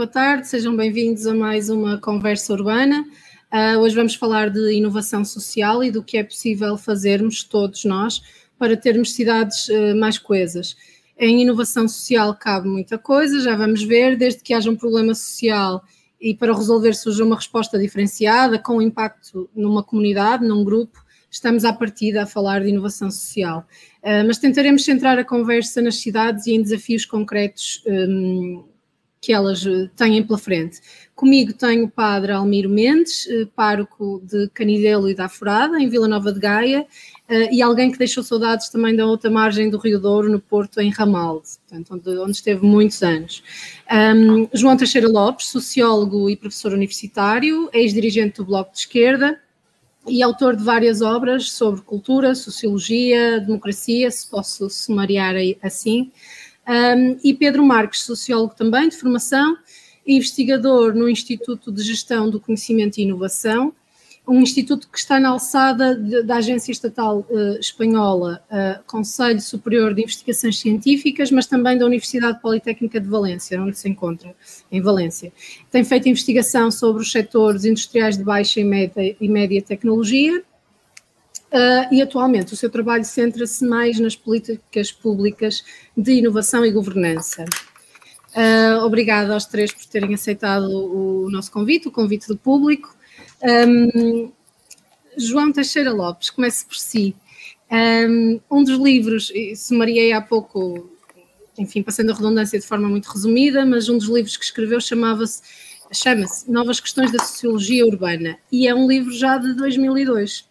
Boa tarde, sejam bem-vindos a mais uma conversa urbana. Uh, hoje vamos falar de inovação social e do que é possível fazermos, todos nós, para termos cidades uh, mais coesas. Em inovação social cabe muita coisa, já vamos ver, desde que haja um problema social e para resolver surja uma resposta diferenciada, com impacto numa comunidade, num grupo, estamos à partida a falar de inovação social. Uh, mas tentaremos centrar a conversa nas cidades e em desafios concretos um, que elas eh, têm pela frente. Comigo tenho o padre Almiro Mendes, eh, pároco de Canidelo e da Furada, em Vila Nova de Gaia, eh, e alguém que deixou saudades também da outra margem do Rio Douro, no Porto, em Ramalde, portanto, onde esteve muitos anos. Um, João Teixeira Lopes, sociólogo e professor universitário, ex-dirigente do Bloco de Esquerda, e autor de várias obras sobre cultura, sociologia, democracia, se posso sumariar assim, um, e Pedro Marques, sociólogo também de formação, investigador no Instituto de Gestão do Conhecimento e Inovação, um instituto que está na alçada de, da Agência Estatal uh, Espanhola, uh, Conselho Superior de Investigações Científicas, mas também da Universidade Politécnica de Valência, onde se encontra, em Valência. Tem feito investigação sobre os setores industriais de baixa e média, e média tecnologia Uh, e atualmente o seu trabalho centra-se mais nas políticas públicas de inovação e governança. Uh, obrigada aos três por terem aceitado o, nosso convite, o convite do público. Um, João Teixeira Lopes, comece por si. Um, um dos livros, sumariei há pouco, enfim, passando a redundância de forma muito resumida, mas um dos livros que escreveu chamava-se chama-se Novas Questões da Sociologia Urbana e é um livro já de 2002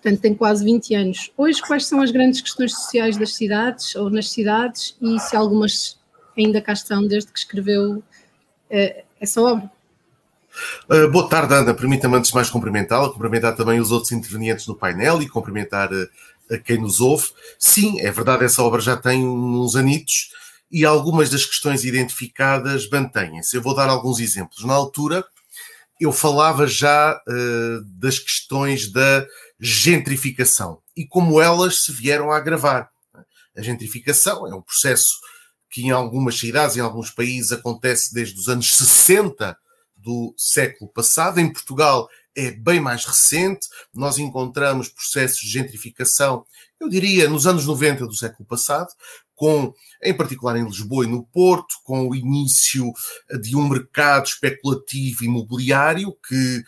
portanto tem quase 20 anos. Hoje, quais são as grandes questões sociais das cidades ou nas cidades e se algumas ainda cá estão desde que escreveu uh, essa obra? Uh, boa tarde, Ana. Permita-me antes de mais cumprimentá-la, cumprimentar também os outros intervenientes no painel e cumprimentar uh, a quem nos ouve. Sim, é verdade, essa obra já tem uns anitos e algumas das questões identificadas mantêm-se. Eu vou dar alguns exemplos. Na altura, eu falava já uh, das questões da gentrificação e como elas se vieram a agravar. A gentrificação é um processo que em algumas cidades, em alguns países, acontece desde os anos 60 do século passado. Em Portugal é bem mais recente. Nós encontramos processos de gentrificação, eu diria, nos anos 90 do século passado, com, em particular em Lisboa e no Porto, com o início de um mercado especulativo imobiliário que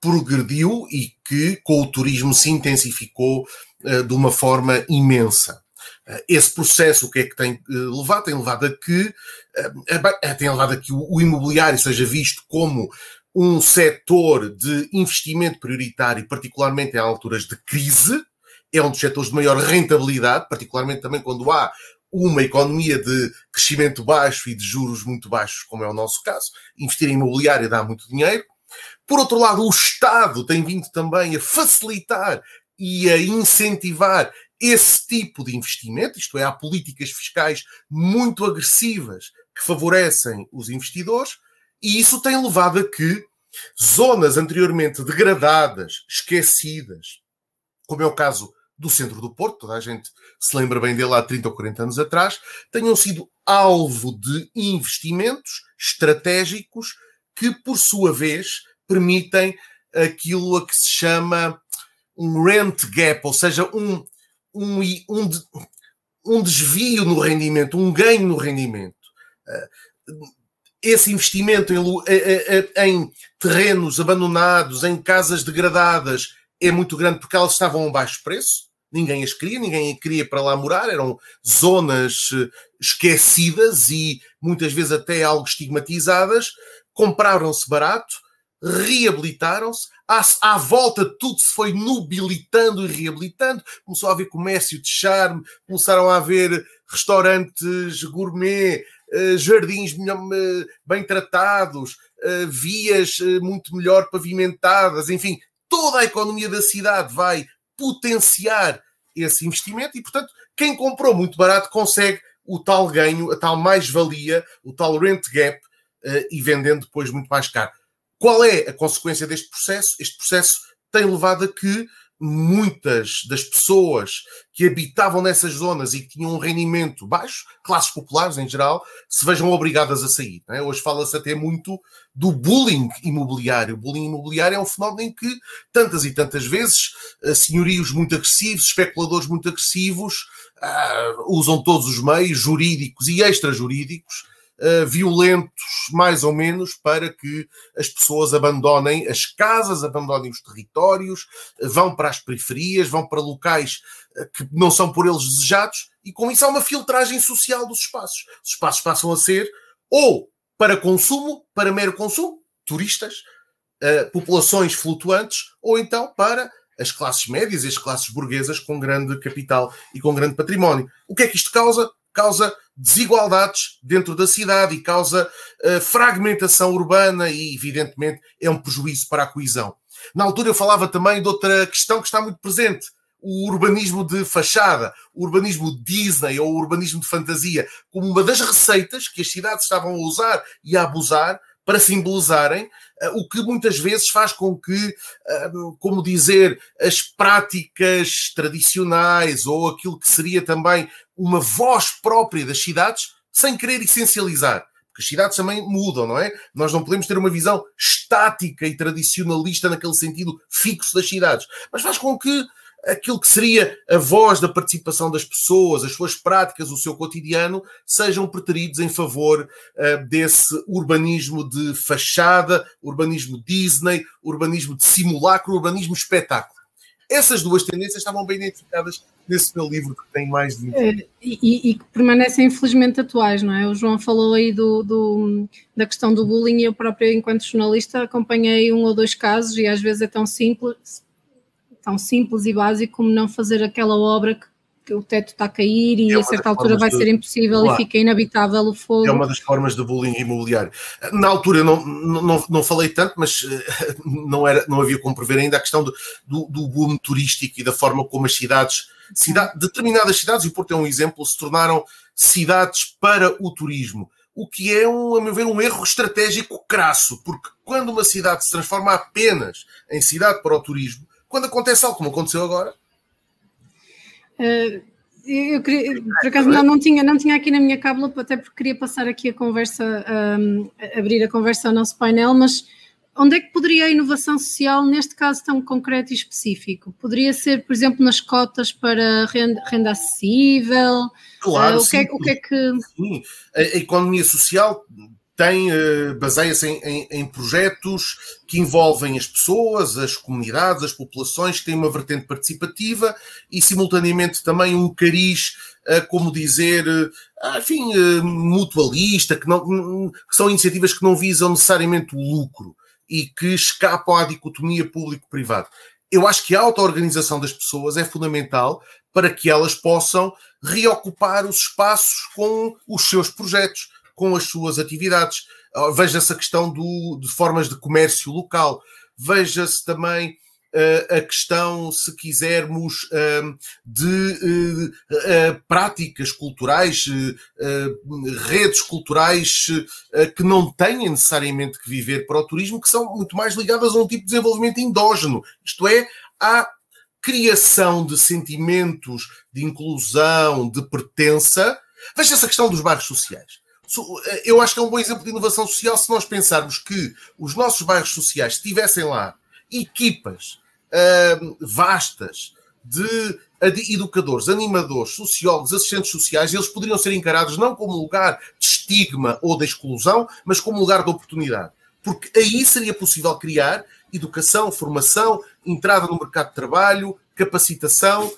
progrediu e que com o turismo se intensificou uh, de uma forma imensa. Uh, esse processo, o que é que tem uh, levado? Tem levado a que, tem levado a que o, o imobiliário seja visto como um setor de investimento prioritário, particularmente em alturas de crise, é um dos setores de maior rentabilidade, particularmente também quando há uma economia de crescimento baixo e de juros muito baixos, como é o nosso caso. Investir em imobiliário dá muito dinheiro. Por outro lado, o Estado tem vindo também a facilitar e a incentivar esse tipo de investimento, isto é, há políticas fiscais muito agressivas que favorecem os investidores, e isso tem levado a que zonas anteriormente degradadas, esquecidas, como é o caso do centro do Porto, toda a gente se lembra bem dele há 30 ou 40 anos atrás, tenham sido alvo de investimentos estratégicos que, por sua vez, permitem aquilo a que se chama um rent gap, ou seja, um, um, um, um desvio no rendimento, um ganho no rendimento. Eh, esse investimento em, em, terrenos abandonados, em casas degradadas, é muito grande porque elas estavam a um baixo preço. Ninguém as queria, ninguém queria para lá morar, eram zonas eh, esquecidas e muitas vezes até algo estigmatizadas. Compraram-se barato, reabilitaram-se, à, à, volta tudo se foi nobilitando e reabilitando, começou a haver comércio de charme, começaram a haver restaurantes gourmet, eh, jardins eh, bem tratados, eh, vias muito melhor pavimentadas, enfim, toda a economia da cidade vai potenciar esse investimento e, portanto, quem comprou muito barato consegue o tal ganho, a tal mais-valia, o tal rent gap, e vendendo depois muito mais caro. Qual é a consequência deste processo? Este processo tem levado a que muitas das pessoas que habitavam nessas zonas e que tinham um rendimento baixo, classes populares em geral, se vejam obrigadas a sair. É? Hoje fala-se até muito do bullying imobiliário. O bullying imobiliário é um fenómeno em que tantas e tantas vezes eh, senhorios muito agressivos, especuladores muito agressivos, uh, usam todos os meios jurídicos e extrajurídicos uh, violentos, mais ou menos, para que as pessoas abandonem as casas, abandonem os territórios, vão para as periferias, vão para locais uh, que não são por eles desejados, e com isso há uma filtragem social dos espaços. Os espaços passam a ser ou para consumo, para mero consumo, turistas, uh, populações flutuantes, ou então para as classes médias e as classes burguesas com grande capital e com grande património. O que é que isto causa? Causa desigualdades dentro da cidade e causa uh, fragmentação urbana e, evidentemente, é um prejuízo para a coesão. Na altura eu falava também de outra questão que está muito presente, o urbanismo de fachada, o urbanismo Disney ou o urbanismo de fantasia, como uma das receitas que as cidades estavam a usar e a abusar para simbolizarem, uh, o que muitas vezes faz com que, uh, como dizer, as práticas tradicionais ou aquilo que seria também uma voz própria das cidades, sem querer essencializar. Porque as cidades também mudam, não é? Nós não podemos ter uma visão estática e tradicionalista naquele sentido fixo das cidades. Mas faz com que aquilo que seria a voz da participação das pessoas, as suas práticas, o seu cotidiano, sejam preteridos em favor uh, desse urbanismo de fachada, urbanismo Disney, urbanismo de simulacro, urbanismo espetáculo. Essas duas tendências estavam bem identificadas nesse meu livro que tem mais de 20 é, e, e, que permanecem infelizmente atuais, não é? O João falou aí do, do, da questão do bullying e eu próprio, enquanto jornalista, acompanhei um ou dois casos e às vezes é tão simples, tão simples e básico como não fazer aquela obra que, o teto está a cair e é a certa altura vai de... ser impossível claro. e fica inabitável o fogo. É uma das formas de bullying imobiliário. Na altura não, não, não falei tanto, mas eh, não, era, não havia como prever ainda a questão do, do, do boom turístico e da forma como as cidades, cidade, determinadas cidades, e o Porto é um exemplo, se tornaram cidades para o turismo o que é, um, a meu ver, um erro estratégico crasso, porque quando uma cidade se transforma apenas em cidade para o turismo, quando acontece algo como aconteceu agora? Uh, eu queria, por acaso não, não, tinha, não tinha aqui na minha cábula, até porque queria passar aqui a conversa, um, abrir a conversa ao nosso painel, mas onde é que poderia a inovação social, neste caso tão concreto e específico? Poderia ser, por exemplo, nas cotas para renda, renda acessível? Claro, uh, o, que é, o que é que. A economia social tem, uh, baseia-se em, em, em, projetos que envolvem as pessoas, as comunidades, as populações, que têm uma vertente participativa e, simultaneamente, também um cariz, como dizer, uh, enfim, mutualista, que, não, que são iniciativas que não visam necessariamente o lucro e que escapam à dicotomia público-privado. Eu acho que a auto-organização das pessoas é fundamental para que elas possam reocupar os espaços com os seus projetos com as suas atividades. Ah, veja-se a questão do, de formas de comércio local, veja-se também uh, a questão, se quisermos, uh, de uh, práticas culturais, redes culturais que não têm necessariamente que viver para o turismo, que são muito mais ligadas a um tipo de desenvolvimento endógeno, isto é, à criação de sentimentos de inclusão, de pertença. Veja essa questão dos bairros sociais. Eh, eu acho que é um bom exemplo de inovação social se nós pensarmos que os nossos bairros sociais tivessem lá equipas vastas de educadores, animadores, sociólogos, assistentes sociais, eles poderiam ser encarados não como lugar de estigma ou de exclusão, mas como lugar de oportunidade. Porque aí seria possível criar educação, formação, entrada no mercado de trabalho, capacitação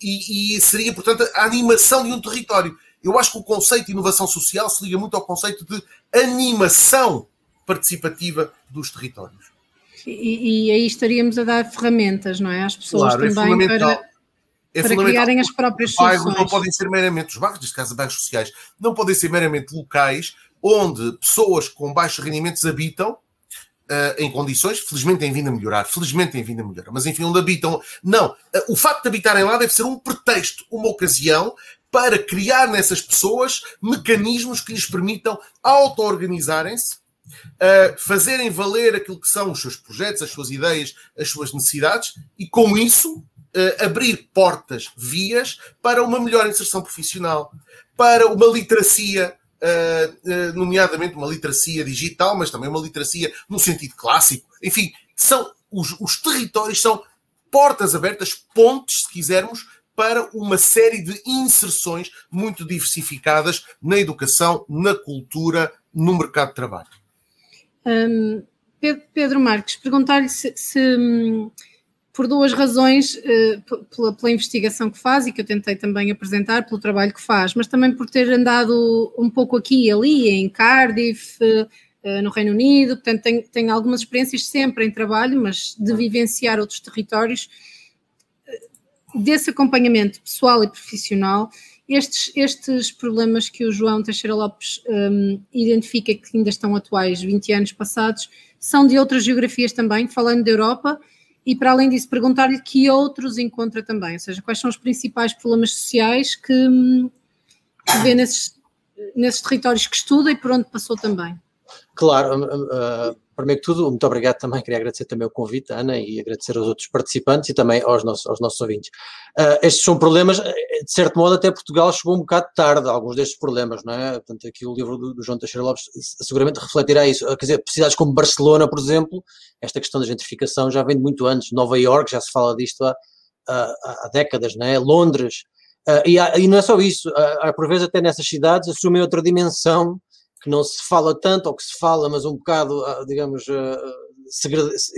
e, e seria, portanto, a animação de um território. Eu acho que o conceito de inovação social se liga muito ao conceito de animação participativa dos territórios. E, e aí estaríamos a dar ferramentas, não é? Às pessoas claro, é também é para, é para criarem as próprias bairros soluções. não podem ser meramente, os bairros, neste caso bairros sociais, não podem ser meramente locais onde pessoas com baixos rendimentos habitam Uh, em condições, felizmente têm vindo a melhorar, felizmente têm vindo a melhorar, mas enfim, onde habitam. Não, uh, o facto de habitarem lá deve ser um pretexto, uma ocasião para criar nessas pessoas mecanismos que lhes permitam auto-organizarem-se uh, fazerem valer aquilo que são os seus projetos, as suas ideias, as suas necessidades e, com isso, uh, abrir portas, vias para uma melhor inserção profissional, para uma literacia. Uh, nomeadamente uma literacia digital, mas também uma literacia no sentido clássico. Enfim, são os, os territórios são portas abertas, pontes, se quisermos, para uma série de inserções muito diversificadas na educação, na cultura, no mercado de trabalho. Um, Pedro Marques, perguntar-lhe se, se, hum, por duas razões, uh, pela, pela, investigação que faz e que eu tentei também apresentar, pelo trabalho que faz, mas também por ter andado um pouco aqui e ali, em Cardiff, uh, no Reino Unido, portanto tenho, tenho, algumas experiências sempre em trabalho, mas de vivenciar outros territórios, desse acompanhamento pessoal e profissional, estes, estes problemas que o João Teixeira Lopes um, identifica que ainda estão atuais 20 anos passados, são de outras geografias também, falando da Europa, e para além disso, perguntar-lhe que outros encontra também, ou seja, quais são os principais problemas sociais que, hum, que vê nesses, nesses territórios que estuda e por onde passou também. Claro, uh, primeiro que tudo, muito obrigado também, queria agradecer também o convite, Ana, e agradecer aos outros participantes e também aos nossos, aos nossos ouvintes. Uh, estes são problemas, eh, de certo modo, até Portugal chegou um bocado tarde alguns destes problemas, não é? Portanto, aqui o livro do, do João Teixeira Lopes seguramente refletirá isso. Quer dizer, cidades como Barcelona, por exemplo, esta questão da gentrificação já vem de muito antes. Nova York já se fala disto há, há, há décadas, não é? Londres. Uh, e, há, e, não é só isso, uh, por vezes até nessas cidades assumem outra dimensão que não se fala tanto, ou que se fala, mas um bocado, ah, digamos, ah,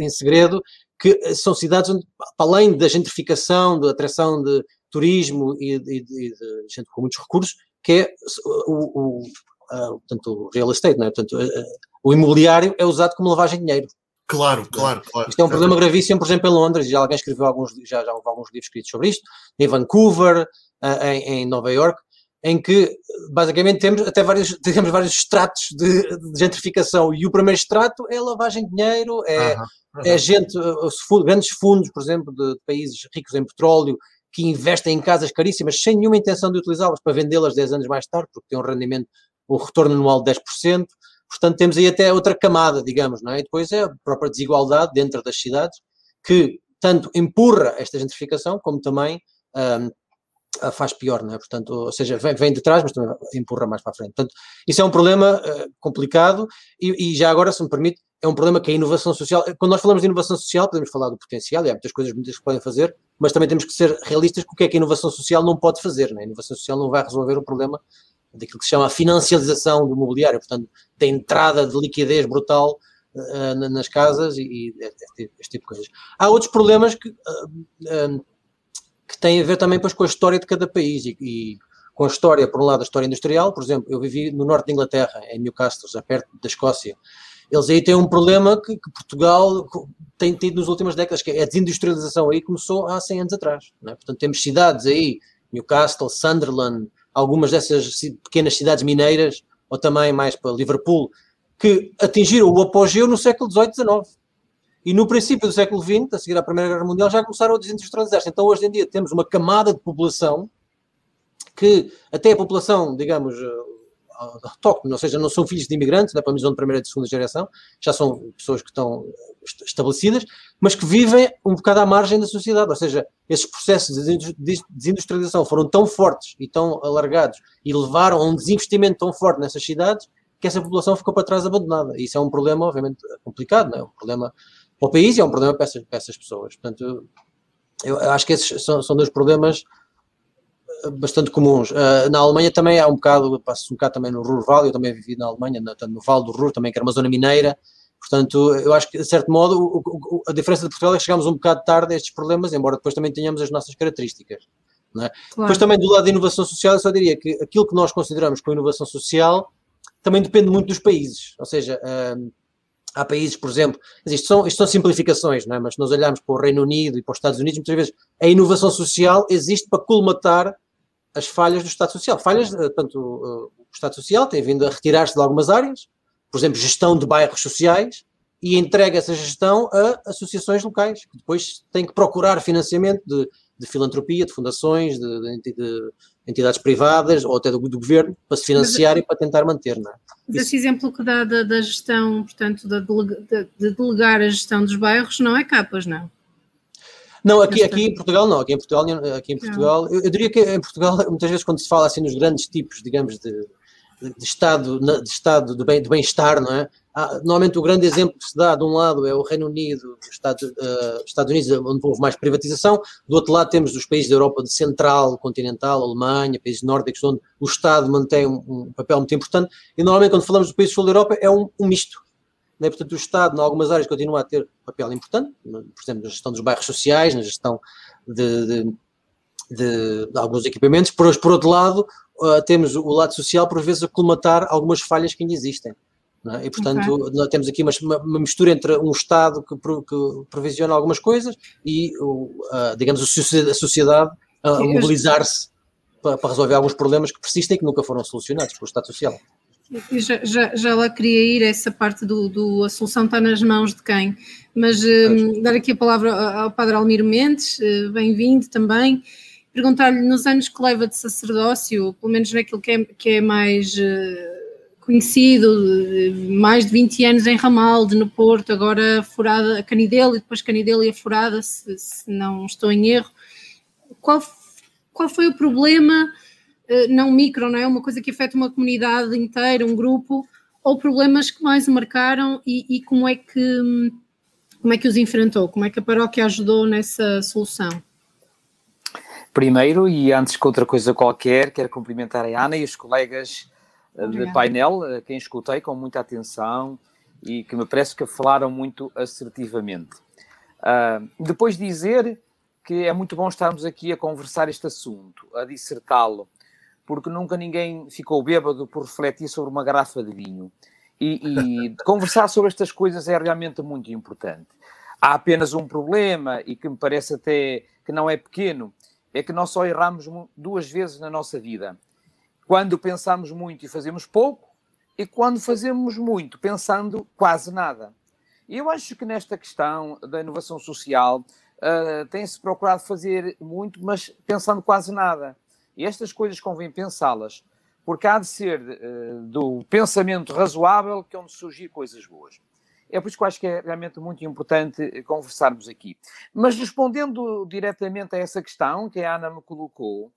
em segredo, que são cidades onde, para além da gentrificação, da atração de turismo e, de, de gente com muitos recursos, que é o, o, uh, portanto, o real estate, não é? Portanto, o imobiliário é usado como lavagem de dinheiro. Claro, claro, claro. Isto é um problema gravíssimo, por exemplo, em Londres, já alguém escreveu alguns, já, já houve alguns livros escritos sobre isto, em Vancouver, em, em Nova York, em que basicamente temos até vários, temos vários estratos de, de gentrificação e o primeiro estrato é lavagem de dinheiro, é, uhum, uhum. é gente, grandes fundos, por exemplo, de, de, países ricos em petróleo que investem em casas caríssimas sem nenhuma intenção de utilizá-las para vendê-las 10 anos mais tarde, porque tem um rendimento, um retorno anual de 10%. Portanto, temos aí até outra camada, digamos, não é? E depois é a própria desigualdade dentro das cidades que tanto empurra esta gentrificação como também um, faz pior, não é? Portanto, ou seja, vem, vem de trás, mas também empurra mais para a frente. Portanto, isso é um problema uh, complicado e, e, já agora, se me permite, é um problema que a inovação social, quando nós falamos de inovação social, podemos falar do potencial, e há muitas coisas muitas que podem fazer, mas também temos que ser realistas com o que é que a inovação social não pode fazer, não é? A inovação social não vai resolver o problema daquilo que se chama a financialização do mobiliário, portanto, da entrada de liquidez brutal uh, nas casas e, e este, este, tipo de coisas. Há outros problemas que uh, que tem a ver também depois com a história de cada país e, e, com a história, por um lado, a história industrial, por exemplo, eu vivi no norte da Inglaterra, em Newcastle, já perto da Escócia. Eles aí têm um problema que, que Portugal tem tido nas últimas décadas, que é a desindustrialização aí começou há 100 anos atrás. É? Portanto, temos cidades aí, Newcastle, Sunderland, algumas dessas pequenas cidades mineiras, ou também mais para Liverpool, que atingiram o apogeu no século XVIII XIX. E no princípio do século XX, a seguir à Primeira Guerra Mundial, já começaram a desindustrializar-se. Então, hoje em dia, temos uma camada de população que, até a população, digamos, eh, autóctone, ou seja, não são filhos de imigrantes, da é? de primeira e de segunda geração, já são pessoas que estão estabelecidas, mas que vivem um bocado à margem da sociedade, ou seja, esses processos de desindustrialização foram tão fortes e tão alargados e levaram a um desinvestimento tão forte nessas cidades que essa população ficou para trás abandonada. E isso é um problema, obviamente, complicado, não é? um problema para o país e é um problema para essas, para essas pessoas. Portanto, eu, eu acho que esses são, são dois problemas eh, bastante comuns. Uh, na Alemanha também há um bocado, passo um bocado também no Ruhr Valley, eu também vivi na Alemanha, no, no Vale do Ruhr, também que era uma zona mineira, portanto, eu acho que, de certo modo, o, o, a diferença de Portugal é que chegamos um bocado tarde a estes problemas, embora depois também tenhamos as nossas características. É? Claro. Depois também do lado da inovação social, eu só diria que aquilo que nós consideramos como inovação social também depende muito dos países, ou seja, uh, Há países, por exemplo, isto são, isto são simplificações, não é? mas se nós olharmos para o Reino Unido e para os Estados Unidos, muitas vezes a inovação social existe para colmatar as falhas do Estado Social. Falhas, eh, portanto, o Estado Social tem vindo a retirar-se de algumas áreas, por exemplo, gestão de bairros sociais, e entrega essa gestão a associações locais, que depois têm que procurar financiamento de, de filantropia, de fundações, de, de, de entidades privadas ou até do, do governo para se financiar Mas, e para tentar manter. Não é? Esse exemplo que dá da, da gestão, portanto, da de, de delegar a gestão dos bairros, não é capas, não? Não, aqui, aqui em Portugal não, aqui em Portugal, aqui em Portugal eu, eu, diria que em Portugal, muitas vezes quando se fala assim nos grandes tipos, digamos, de, de estado, de estado de bem-estar, não é? Ah, normalmente o grande exemplo que se dá de um lado é o Reino Unido, os Estados, uh, Estados Unidos, onde houve mais privatização, do outro lado temos os países da Europa central, continental, Alemanha, países nórdicos, onde o Estado mantém um, um papel muito importante, e normalmente quando falamos dos países do sul da Europa é um, um misto. Né? Portanto, o Estado, em algumas áreas, continua a ter um papel importante, por exemplo, na gestão dos bairros sociais, na gestão de, de, de, de alguns equipamentos, por, por outro lado, uh, temos o lado social, por vezes, a colmatar algumas falhas que ainda existem. É? E, portanto, okay. nós temos aqui uma, uma, mistura entre um Estado que, que provisiona algumas coisas e, uh, digamos, a sociedade a mobilizar-se para, para, resolver alguns problemas que persistem e que nunca foram solucionados pelo Estado Social. Já, já, já lá queria ir, essa parte do, do, a solução está nas mãos de quem, mas uh, dar aqui a palavra ao Padre Almiro Mendes, uh, bem-vindo também, perguntar-lhe nos anos que leva de sacerdócio, pelo menos naquilo que é, que é mais uh, conhecido, mais de 20 anos em Ramalde, no Porto, agora furada a Canidelo e depois Canidelo e a furada, se, se, não estou em erro. Qual, qual foi o problema, eh, não micro, não é? Uma coisa que afeta uma comunidade inteira, um grupo, ou problemas que mais o marcaram e, e como é que como é que os enfrentou? Como é que a paróquia ajudou nessa solução? Primeiro, e antes que outra coisa qualquer, quero cumprimentar a Ana e os colegas de painel, quem escutei com muita atenção e que me parece que falaram muito assertivamente. Uh, depois dizer que é muito bom estarmos aqui a conversar este assunto, a dissertá-lo, porque nunca ninguém ficou bêbado por refletir sobre uma garrafa de vinho. E, e conversar sobre estas coisas é realmente muito importante. Há apenas um problema, e que me parece até que não é pequeno, é que nós só erramos duas vezes na nossa vida quando pensamos muito e fazemos pouco, e quando fazemos muito pensando quase nada. Eu acho que nesta questão da inovação social uh, tem-se procurado fazer muito, mas pensando quase nada. E estas coisas convém pensá-las, porque há de ser uh, do pensamento razoável que onde surgir coisas boas. É por isso que eu acho que é realmente muito importante conversarmos aqui. Mas respondendo diretamente a essa questão que a Ana me colocou,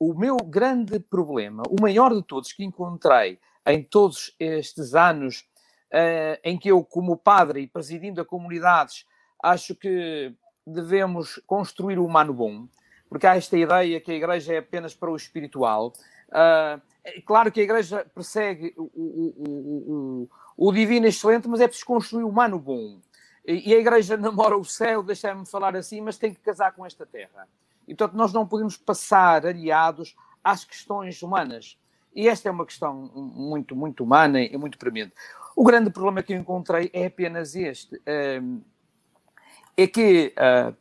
o meu grande problema, o maior de todos que encontrei em todos estes anos uh, em que eu, como padre e presidindo a comunidades, acho que devemos construir o humano bom, porque há esta ideia que a igreja é apenas para o espiritual. Uh, é claro que a igreja persegue o, o, o, o, divino excelente, mas é preciso construir o humano bom. E, a igreja namora o céu, deixa-me falar assim, mas tem que casar com esta terra. E, portanto, nós não podemos passar aliados às questões humanas. E esta é uma questão muito, muito humana e muito premente. O grande problema que eu encontrei é apenas este. Hum, é que uh,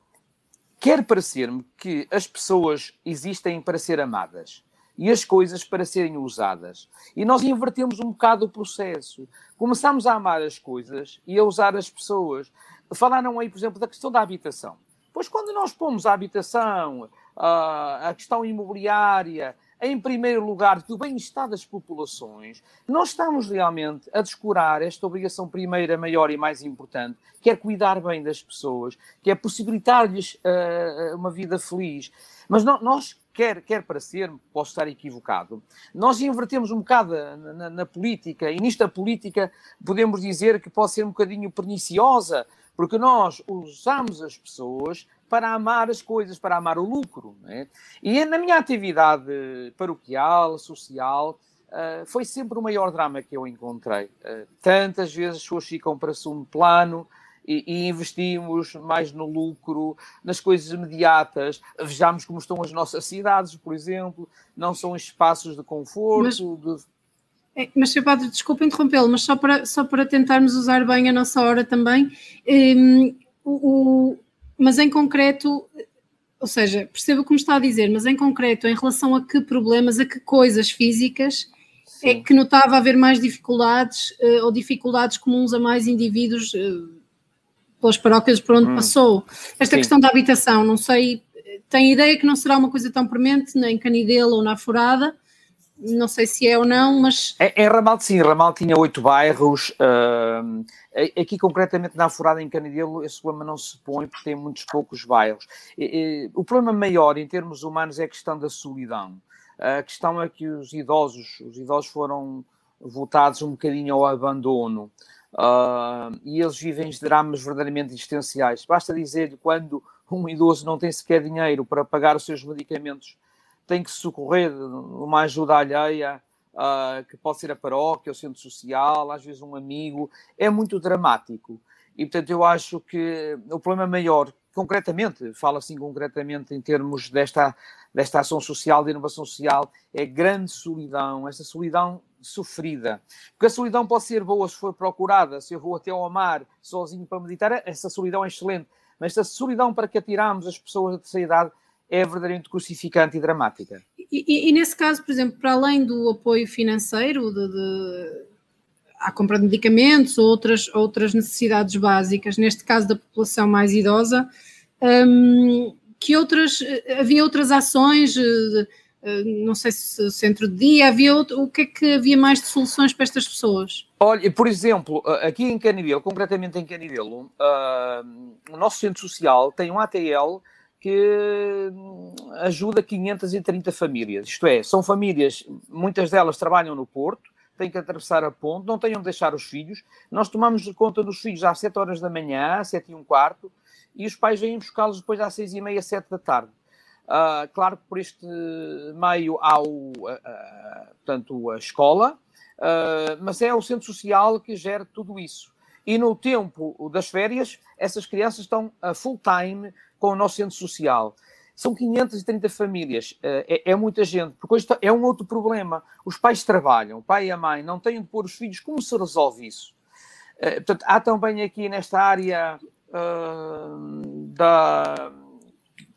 quer parecer-me que as pessoas existem para ser amadas e as coisas para serem usadas. E nós invertemos um bocado o processo. Começamos a amar as coisas e a usar as pessoas. Falaram aí, por exemplo, da questão da habitação. Pois quando nós pomos a habitação, a questão imobiliária, em primeiro lugar do bem-estar das populações, nós estamos realmente a descurar esta obrigação primeira, maior e mais importante, que é cuidar bem das pessoas, que é possibilitar-lhes uh, uma vida feliz. Mas nós, quer, quer para ser, posso estar equivocado, nós invertemos um bocado na, na, política, e nisto a política podemos dizer que pode ser um bocadinho perniciosa, porque nós usamos as pessoas para amar as coisas, para amar o lucro. É? E na minha atividade paroquial, social, uh, foi sempre o maior drama que eu encontrei. Uh, tantas vezes as pessoas ficam para segundo plano e, e, investimos mais no lucro, nas coisas imediatas. Vejamos como estão as nossas cidades, por exemplo, não são espaços de conforto, Mas... de é, mas, Sr. Padre, desculpa interrompê-lo, mas só para, só para tentarmos usar bem a nossa hora também, um, o, mas em concreto, ou seja, percebo o que me está a dizer, mas em concreto, em relação a que problemas, a que coisas físicas é Sim. é que notava haver mais dificuldades uh, ou dificuldades comuns a mais indivíduos uh, pelas paróquias por onde hum. passou? Esta Sim. questão da habitação, não sei tem ideia que não será uma coisa tão premente nem em Canidelo ou na Furada, não sei se é ou não, mas. Em, em Ramal, sim, Ramal tinha oito bairros. Uh, aqui, concretamente, na Furada, em Canidelo, esse problema não se põe porque tem muitos poucos bairros. E, e, o problema maior, em termos humanos, é a questão da solidão. A questão é que os idosos, os idosos foram votados um bocadinho ao abandono. Uh, e eles vivem dramas verdadeiramente existenciais. Basta dizer quando um idoso não tem sequer dinheiro para pagar os seus medicamentos tem que socorrer uma ajuda alheia, uh, que pode ser a paróquia, o centro social, às vezes um amigo, é muito dramático. E, portanto, eu acho que o problema maior, concretamente, falo assim concretamente em termos desta, desta ação social, de inovação social, é grande solidão, essa solidão sofrida. Porque a solidão pode ser boa se for procurada, se eu vou até ao mar sozinho para meditar, essa solidão é excelente. Mas essa solidão para que atiramos as pessoas da terceira idade é verdadeiramente crucificante e dramática. E, e, e, nesse caso, por exemplo, para além do apoio financeiro, de, de, à compra de medicamentos ou outras, outras necessidades básicas, neste caso da população mais idosa, hum, que outras, havia outras ações, eh, eh, não sei se centro de dia, havia outro, o que é que havia mais de soluções para estas pessoas? Olha, por exemplo, aqui em Canidelo, concretamente em Canidelo, uh, o nosso centro social tem um ATL que hum, ajuda 530 famílias. Isto é, são famílias, muitas delas trabalham no Porto, têm que atravessar a ponte, não tenham de deixar os filhos. Nós tomamos conta dos filhos às 7 horas da manhã, às 7 e um quarto, e os pais vêm buscá-los depois às 6 e meia, 7 da tarde. Uh, claro que por este meio há o, uh, uh, portanto, a escola, mas é o centro social que gera tudo isso. E no tempo das férias, essas crianças estão full time com o nosso centro social. São 530 famílias, eh, é, é, muita gente, porque hoje é um outro problema. Os pais trabalham, o pai e a mãe não têm de pôr os filhos, como se resolve isso? Portanto, há também aqui nesta área da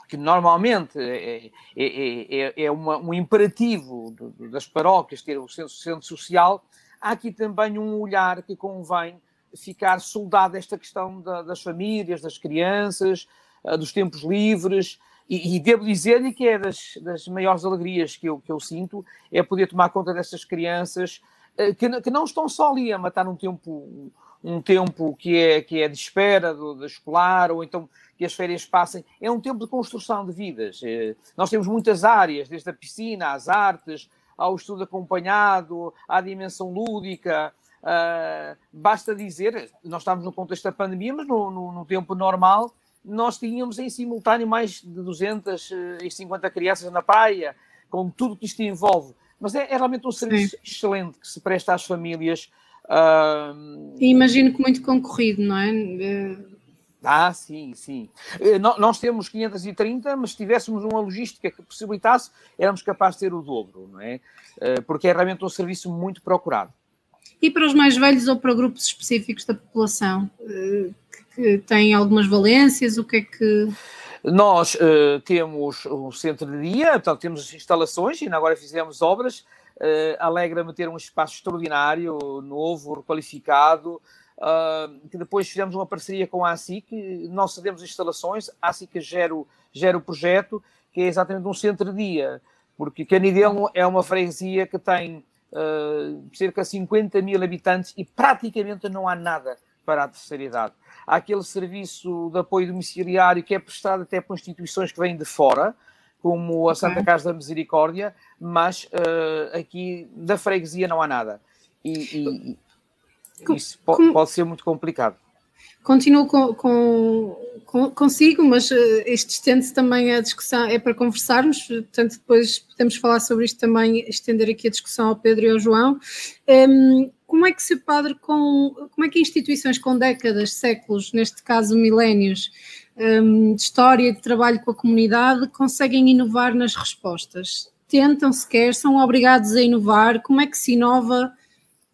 que normalmente é, é, é, é uma, um imperativo das paróquias ter o centro, centro social, há aqui também um olhar que convém ficar soldado esta questão da, das famílias, das crianças, uh, dos tempos livres, e, e devo dizer-lhe que é das, das maiores alegrias que eu, que eu sinto, é poder tomar conta dessas crianças uh, que, que não estão só ali a matar um tempo, um tempo que é, que é de espera do, do escolar, ou então que as férias passem, é um tempo de construção de vidas. Uh, nós temos muitas áreas, desde a piscina, às artes, ao estudo acompanhado, à dimensão lúdica, Uh, basta dizer, nós estamos no contexto da pandemia, mas no, no, no, tempo normal nós tínhamos em simultâneo mais de 250 crianças na praia, com tudo que isto envolve. Mas é, é realmente um serviço Sim. excelente que se presta às famílias. Uh... Imagino que muito concorrido, não é? Ah, sim, sim. Eh, nós temos 530, mas se tivéssemos uma logística que possibilitasse, éramos capazes de ter o dobro, não é? Eh, porque é realmente um serviço muito procurado. E para os mais velhos ou para grupos específicos da população, que têm algumas valências, o que é que... Nós uh, temos o centro de dia, portanto temos instalações, e ainda agora fizemos obras. Uh, Alegra-me ter um espaço extraordinário, novo, requalificado, uh, que depois fizemos uma parceria com a ASIC, nós cedemos instalações, a ASIC gera o, gera o projeto, que é exatamente um centro de dia, porque Canidelo é uma freguesia que tem uh, cerca de 50 mil habitantes e praticamente não há nada para a terceira idade. Há aquele serviço de apoio domiciliário que é prestado até por instituições que vêm de fora, como a Santa Casa da Misericórdia, mas uh, aqui da freguesia não há nada. E, e isso pode, pode ser muito complicado. Continuo com, com, com, consigo, mas uh, este estende-se também a discussão, é para conversarmos, portanto depois podemos falar sobre isto também, estender aqui a discussão ao Pedro e ao João. Um, ehm, como é que se padre com, como é que instituições com décadas, séculos, neste caso milénios, um, de história de trabalho com a comunidade, conseguem inovar nas respostas? Tentam sequer, são obrigados a inovar, como é que se inova,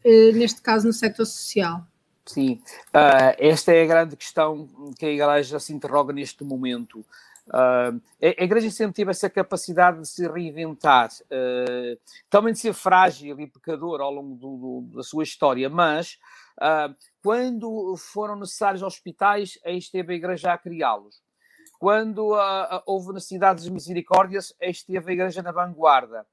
uh, neste caso no setor social? Sim, uh, esta é a grande questão que a Igreja se interroga neste momento. Uh, a Igreja sempre teve essa capacidade de se reinventar, uh, também de ser frágil e pecador ao longo do, do, da sua história, mas quando foram necessários hospitais, aí esteve a Igreja a criá-los. quando uh, houve necessidades de misericórdias, esteve a Igreja na vanguarda.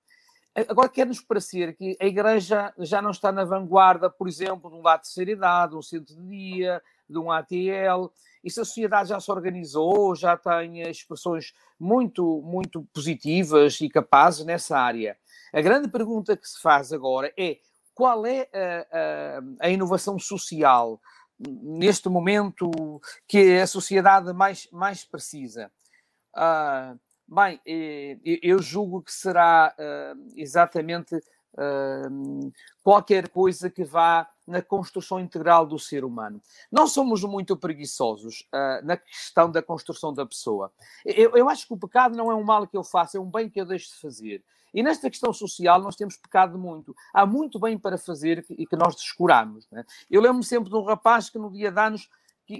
Agora quer-nos parecer que a Igreja já não está na vanguarda, por exemplo, de um lado de seriedade, de um centro de dia, de um ATL, e se a sociedade já se organizou, já tem expressões muito, muito positivas e capazes nessa área. A grande pergunta que se faz agora é qual é a, a, a inovação social neste momento que a sociedade mais, mais precisa? Uh, bem, eh, eu julgo que será uh, exatamente uh, qualquer coisa que vá na construção integral do ser humano. Nós somos muito preguiçosos na questão da construção da pessoa. Eu, eu, acho que o pecado não é um mal que eu faço, é um bem que eu deixo de fazer. E nesta questão social nós temos pecado muito. Há muito bem para fazer e que nós descuramos. Né? Eu lembro-me sempre de um rapaz que no dia de anos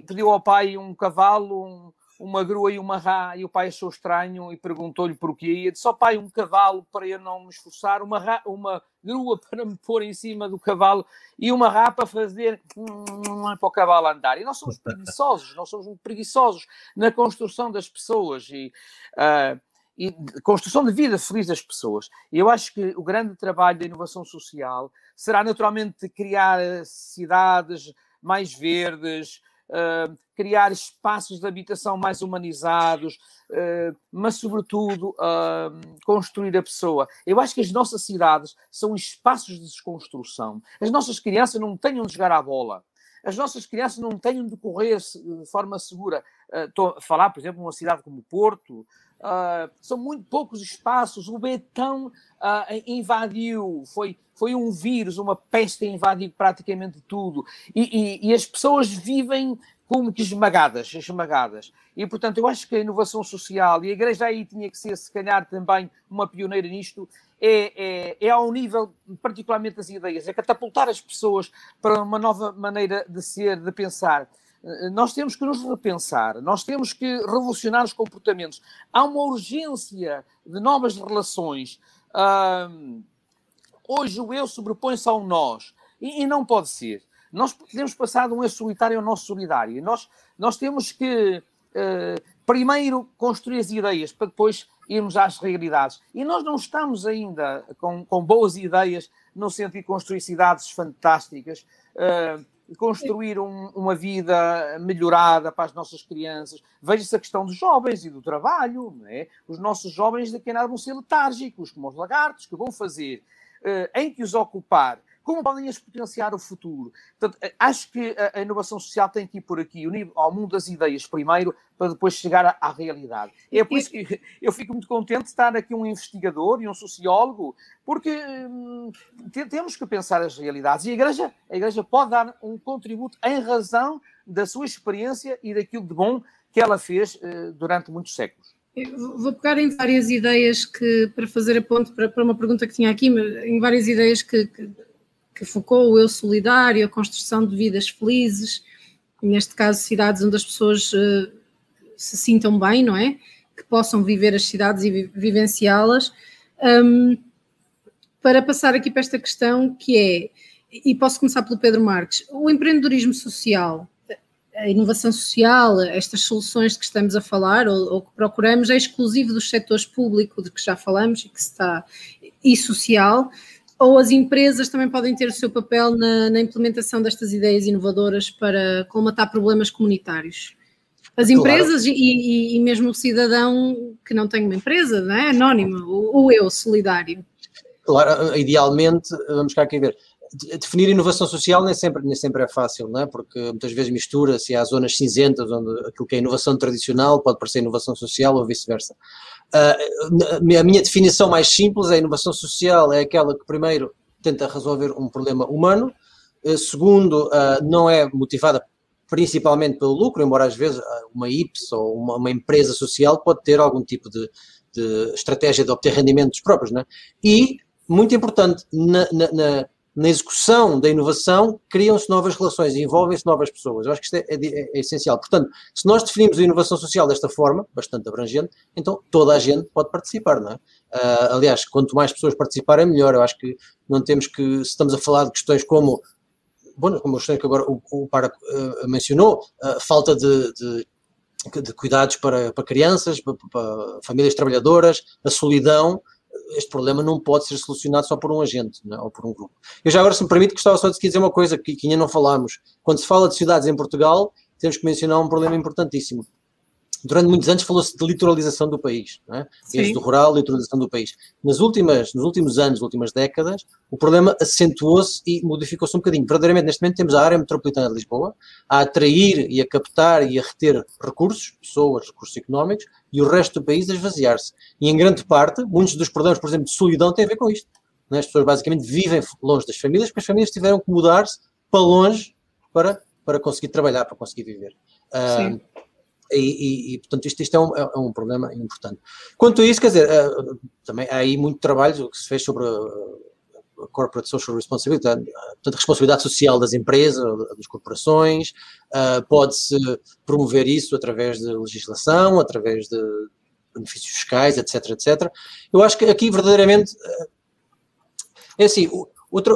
pediu ao pai um cavalo, um, uma grua e uma rá, e o pai achou estranho e perguntou-lhe porquê. E disse: Ó oh, pai, um cavalo para eu não me esforçar, uma, rá, uma grua para me pôr em cima do cavalo e uma rá para fazer para o cavalo andar. E nós somos preguiçosos, nós somos preguiçosos na construção das pessoas e, uh, e construção de vida feliz das pessoas. E eu acho que o grande trabalho da inovação social será naturalmente criar cidades mais verdes, uh, criar espaços de habitação mais humanizados, uh, mas, sobretudo, uh, construir a pessoa. Eu acho que as nossas cidades são espaços de desconstrução. As nossas crianças não tenham de jogar à bola. As nossas crianças não tenham de correr de forma segura. Estou a falar, por exemplo, numa cidade como Porto, Uh, são muito poucos espaços. O betão uh, invadiu, foi, foi um vírus, uma peste invadiu praticamente tudo. E, e, e, as pessoas vivem como que esmagadas, esmagadas. E, portanto, eu acho que a inovação social, e a Igreja aí tinha que ser, se calhar, também uma pioneira nisto, é, é, é ao nível, particularmente das ideias, é catapultar as pessoas para uma nova maneira de ser, de pensar. Eh, nós temos que nos repensar, nós temos que revolucionar os comportamentos. Há uma urgência de novas relações. hoje o eu sobrepõe-se ao nós e, e, não pode ser. Nós temos passado um eu solitário ao nosso solidário. E nós, nós temos que uh, primeiro construir as ideias para depois irmos às realidades. E nós não estamos ainda com, com boas ideias no sentido de construir cidades fantásticas. Uh, construir um, uma vida melhorada para as nossas crianças. Veja-se a questão dos jovens e do trabalho. É? Os nossos jovens daqui a nada vão ser letárgicos, como os lagartos, que vão fazer, uh, em que os ocupar como podem exponenciar o futuro. Portanto, eh, acho que a, inovação social tem que ir por aqui, ao mundo das ideias primeiro, para depois chegar à, à realidade. É por isso que eu fico muito contente de estar aqui um investigador e um sociólogo, porque hum, temos que pensar as realidades. E a Igreja, a Igreja pode dar um contributo em razão da sua experiência e daquilo de bom que ela fez uh, durante muitos séculos. Vou pegar em várias ideias que, para fazer a ponte para, para uma pergunta que tinha aqui, em várias ideias que, que que focou o eu solidário, a construção de vidas felizes, neste caso cidades onde as pessoas uh, se sintam bem, não é? Que possam viver as cidades e vi vivenciá-las. Um, para passar aqui para esta questão que é, e posso começar pelo Pedro Marques, o empreendedorismo social, a inovação social, estas soluções de que estamos a falar ou, ou que procuramos é exclusivo dos setores público de que já falamos e que está e social ou as empresas também podem ter o seu papel na, na implementação destas ideias inovadoras para colmatar problemas comunitários. As empresas claro. e, e, mesmo o cidadão que não tem uma empresa, não é? anónimo, o, o eu solidário. Claro, idealmente, vamos cá aqui ver, definir inovação social nem sempre, nem sempre é fácil, não é? porque muitas vezes mistura-se, há zonas cinzentas onde aquilo que é inovação tradicional pode parecer inovação social ou vice-versa. Uh, a minha definição mais simples é a inovação social é aquela que primeiro tenta resolver um problema humano, uh, segundo, uh, não é motivada principalmente pelo lucro, embora às vezes uma IPS ou uma, uma empresa social pode ter algum tipo de, de estratégia de obter rendimentos próprios, não é? E, muito importante, na, na, na na execução da inovação, criam-se novas relações, envolvem-se novas pessoas. Eu acho que isto é, é, é, essencial. Portanto, se nós definimos a inovação social desta forma, bastante abrangente, então toda a gente pode participar, não é? Uh, aliás, quanto mais pessoas participarem, melhor. Eu acho que não temos que, se estamos a falar de questões como, bom, como as questões que agora o, o Para uh, mencionou, uh, falta de, de de cuidados para, para crianças, para, para, famílias trabalhadoras, a solidão, este problema não pode ser solucionado só por um agente é? ou por um grupo. Eu já agora, se me permite, gostava só de dizer uma coisa que, que ainda não falámos. Quando se fala de cidades em Portugal, temos que mencionar um problema importantíssimo durante muitos anos falou-se de litoralização do país, não é? do rural, litoralização do país. Nas últimas, nos últimos anos, últimas décadas, o problema acentuou-se e modificou-se um bocadinho. Verdadeiramente, neste momento, temos a área metropolitana de Lisboa a atrair e a captar e a reter recursos, pessoas, recursos económicos, e o resto do país a esvaziar-se. E, em grande parte, muitos dos problemas, por exemplo, de solidão têm a ver com isto. É? As pessoas, basicamente, vivem longe das famílias, porque as famílias tiveram que mudar-se para longe para, para conseguir trabalhar, para conseguir viver. Uh, e, e, e, portanto, isto, isto é, um, é, um, problema importante. Quanto a isso, quer dizer, uh, também há aí muito trabalho que se fez sobre a corporate social responsibility, portanto, a responsabilidade social das empresas, das corporações, uh, pode-se promover isso através de legislação, através de benefícios fiscais, etc, etc. Eu acho que aqui, verdadeiramente, é assim, outra,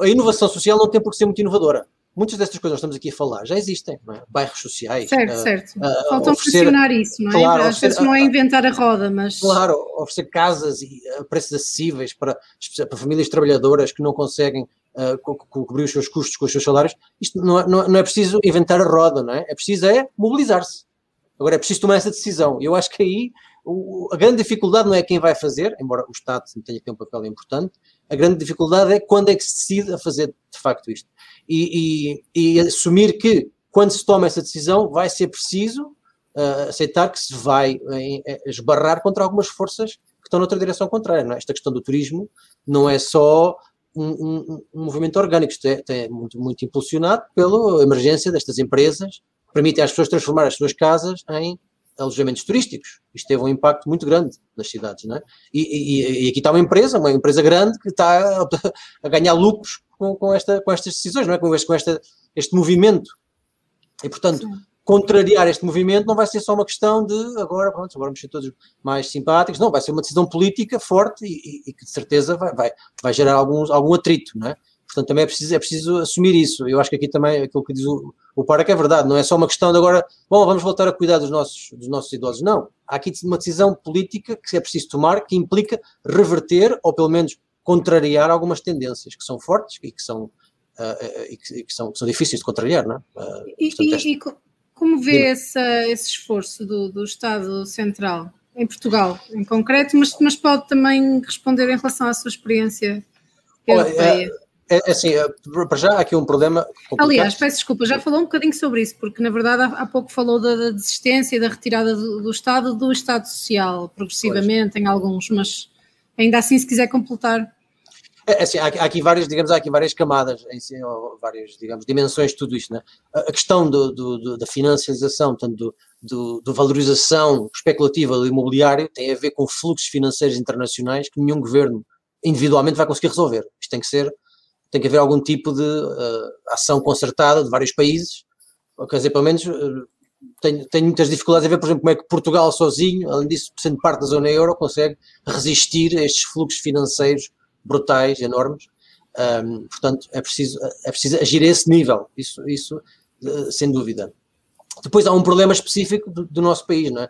a inovação social não tem por que ser muito inovadora muitas destas coisas que estamos aqui a falar já existem, é? bairros sociais. Certo, uh, certo. Uh, Faltam funcionar isso, não é? Claro, Às vezes não é inventar a roda, mas. Claro, oferecer casas e a preços acessíveis para, para famílias trabalhadoras que não conseguem uh, co cobrir os seus custos com os seus salários. Isto não é, não é preciso inventar a roda, não é? É preciso é mobilizar-se. Agora é preciso tomar essa decisão. Eu acho que aí a grande dificuldade não é quem vai fazer, embora o Estado tenha ter um papel importante, a grande dificuldade é quando é que se decide a fazer de facto isto. E, e, e assumir que quando se toma essa decisão vai ser preciso uh, aceitar que se vai uh, esbarrar contra algumas forças que estão noutra direção contrária. É? Esta questão do turismo não é só um, um, um movimento orgânico, isto é, é, muito, muito impulsionado pela emergência destas empresas permitem às pessoas transformar as suas casas em alojamentos turísticos. Isto teve um impacto muito grande nas cidades, não é? E, e, e aqui está uma empresa, uma empresa grande que está a, a ganhar lucros com, com, esta, com estas decisões, não é? Com, este, com esta, este movimento. E, portanto, Sim. contrariar este movimento não vai ser só uma questão de agora, pronto, agora vamos ser todos mais simpáticos, não, vai ser uma decisão política forte e, e que de certeza vai, vai, vai gerar alguns, algum atrito, não é? Portanto, também é preciso, é preciso assumir isso. Eu acho que aqui também aquilo que diz o, o Parque é verdade, não é só uma questão de agora, bom, vamos voltar a cuidar dos nossos, dos nossos idosos. Não. Há aqui uma decisão política que é preciso tomar que implica reverter ou pelo menos contrariar algumas tendências que são fortes e que são, uh, e que, e que são, que são difíceis de contrariar, não é? Uh, e, portanto, e, como vê essa, esse esforço do, do Estado Central em Portugal, em concreto, mas, mas pode também responder em relação à sua experiência europeia? É, é, assim, é, para já há aqui um problema. Complicado. Aliás, peço desculpa, já falou um bocadinho sobre isso, porque na verdade há, há pouco falou da, da desistência e da retirada do, do, Estado do Estado Social, progressivamente pois. em alguns, mas ainda assim, se quiser completar. É, é, assim, há, há, aqui várias, digamos, há aqui várias camadas, em várias, digamos, dimensões de tudo isto, né? A questão do, do, da financiarização, portanto, do, do, valorização especulativa do imobiliário tem a ver com fluxos financeiros internacionais que nenhum governo individualmente vai conseguir resolver. Isto tem que ser tem que haver algum tipo de uh, ação concertada de vários países, quer dizer, pelo menos uh, tenho, tenho, muitas dificuldades a ver, por exemplo, como é que Portugal sozinho, além disso, sendo parte da zona euro, consegue resistir a estes fluxos financeiros brutais, enormes. Um, portanto, é preciso, é preciso agir a esse nível, isso, isso uh, sem dúvida. Depois há um problema específico do, do nosso país, não é?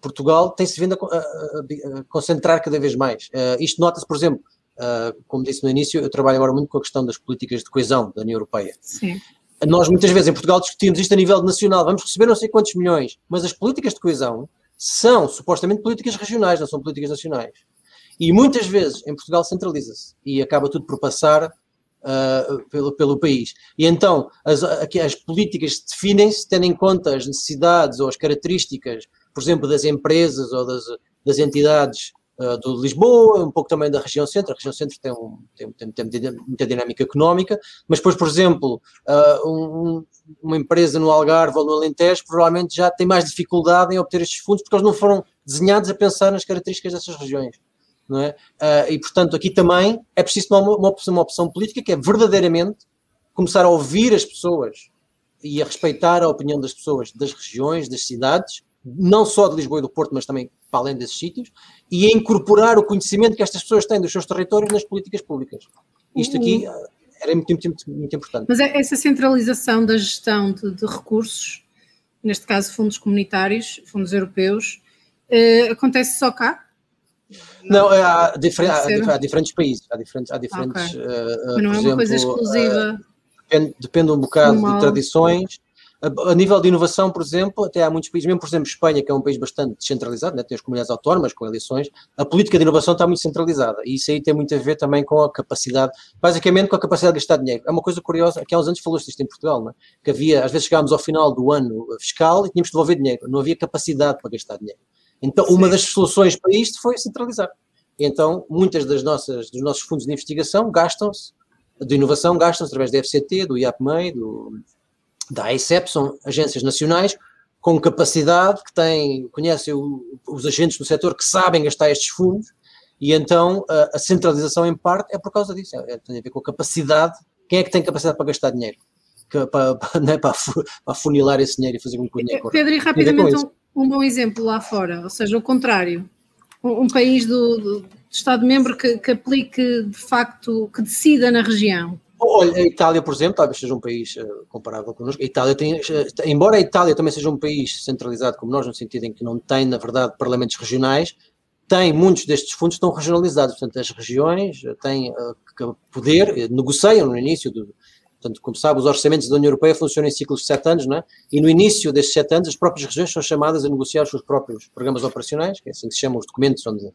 Portugal tem-se vindo a, a, a, concentrar cada vez mais. Isto nota-se, por exemplo, Uh, como disse no início, eu trabalho agora muito com a questão das políticas de coesão da União Europeia. Sim. Nós muitas vezes em Portugal discutimos isto a nível nacional, vamos receber não sei quantos milhões, mas as políticas de coesão são supostamente políticas regionais, não são políticas nacionais. E muitas vezes em Portugal centraliza-se e acaba tudo por passar uh, pelo, pelo país. E então as, as políticas definem-se tendo em conta as necessidades ou as características, por exemplo, das empresas ou das, das entidades uh, do Lisboa, um pouco também da região centro. A região centro tem, um, tem, tem, tem muita dinâmica económica, mas depois, por exemplo, uh, um, uma empresa no Algarve ou no Alentejo provavelmente já tem mais dificuldade em obter estes fundos porque eles não foram desenhados a pensar nas características dessas regiões. Não é? Uh, e, portanto, aqui também é preciso uma, uma, opção, uma opção política que é verdadeiramente começar a ouvir as pessoas e a respeitar a opinião das pessoas das regiões, das cidades, não só de Lisboa e do Porto, mas também para além desses sítios, e a incorporar o conhecimento que estas pessoas têm dos seus territórios nas políticas públicas. Isto aqui uhum. era muito, muito, muito, muito importante. Mas é essa centralização da gestão de, de recursos neste caso fundos comunitários, fundos europeus, uh, acontece só cá? Não, é, há, difer há, há, diferentes países, há diferentes, há diferentes okay. uh, Mas não é uma exemplo, coisa exclusiva. Uh, depende, depende, um bocado de tradições. A, a, nível de inovação, por exemplo, até há muitos países, mesmo por exemplo Espanha, que é um país bastante descentralizado, né, tem as comunidades autónomas com eleições, a política de inovação está muito centralizada e isso aí tem muito a ver também com a capacidade, basicamente com a capacidade de gastar dinheiro. É uma coisa curiosa, que há uns anos falou-se isto em Portugal, né, que havia, às vezes chegávamos ao final do ano fiscal e tínhamos de devolver dinheiro, não havia capacidade para gastar dinheiro. Então, Sim. uma das soluções para isto foi centralizar. Então, muitas das nossas, dos nossos fundos de investigação gastam-se, de inovação, gastam-se através da FCT, do IAPMEI, do, da ICEP, são agências nacionais com capacidade, que têm, conhecem o, os agentes do setor que sabem gastar estes fundos, e então a, a centralização, em parte, é por causa disso, é, tem a ver com a capacidade, quem é que tem capacidade para gastar dinheiro? Que, para, para, é, para, para funilar esse dinheiro e fazer com que o dinheiro Pedro, e rapidamente um, um bom exemplo lá fora, ou seja, o contrário um, país do, do Estado-membro que, que, aplique de facto, que decida na região? Olha, a Itália, por exemplo, talvez seja um país uh, comparável connosco. A Itália tem, uh, embora a Itália também seja um país centralizado como nós, no sentido em que não tem, na verdade, parlamentos regionais, tem muitos destes fundos estão regionalizados. Portanto, as regiões têm uh, poder, negociam no início do, Portanto, como sabe, os orçamentos da União Europeia funcionam em ciclos de sete anos, não é? E no início destes sete anos, as próprias regiões são chamadas a negociar os seus próprios programas operacionais, que é assim que se chamam os documentos onde,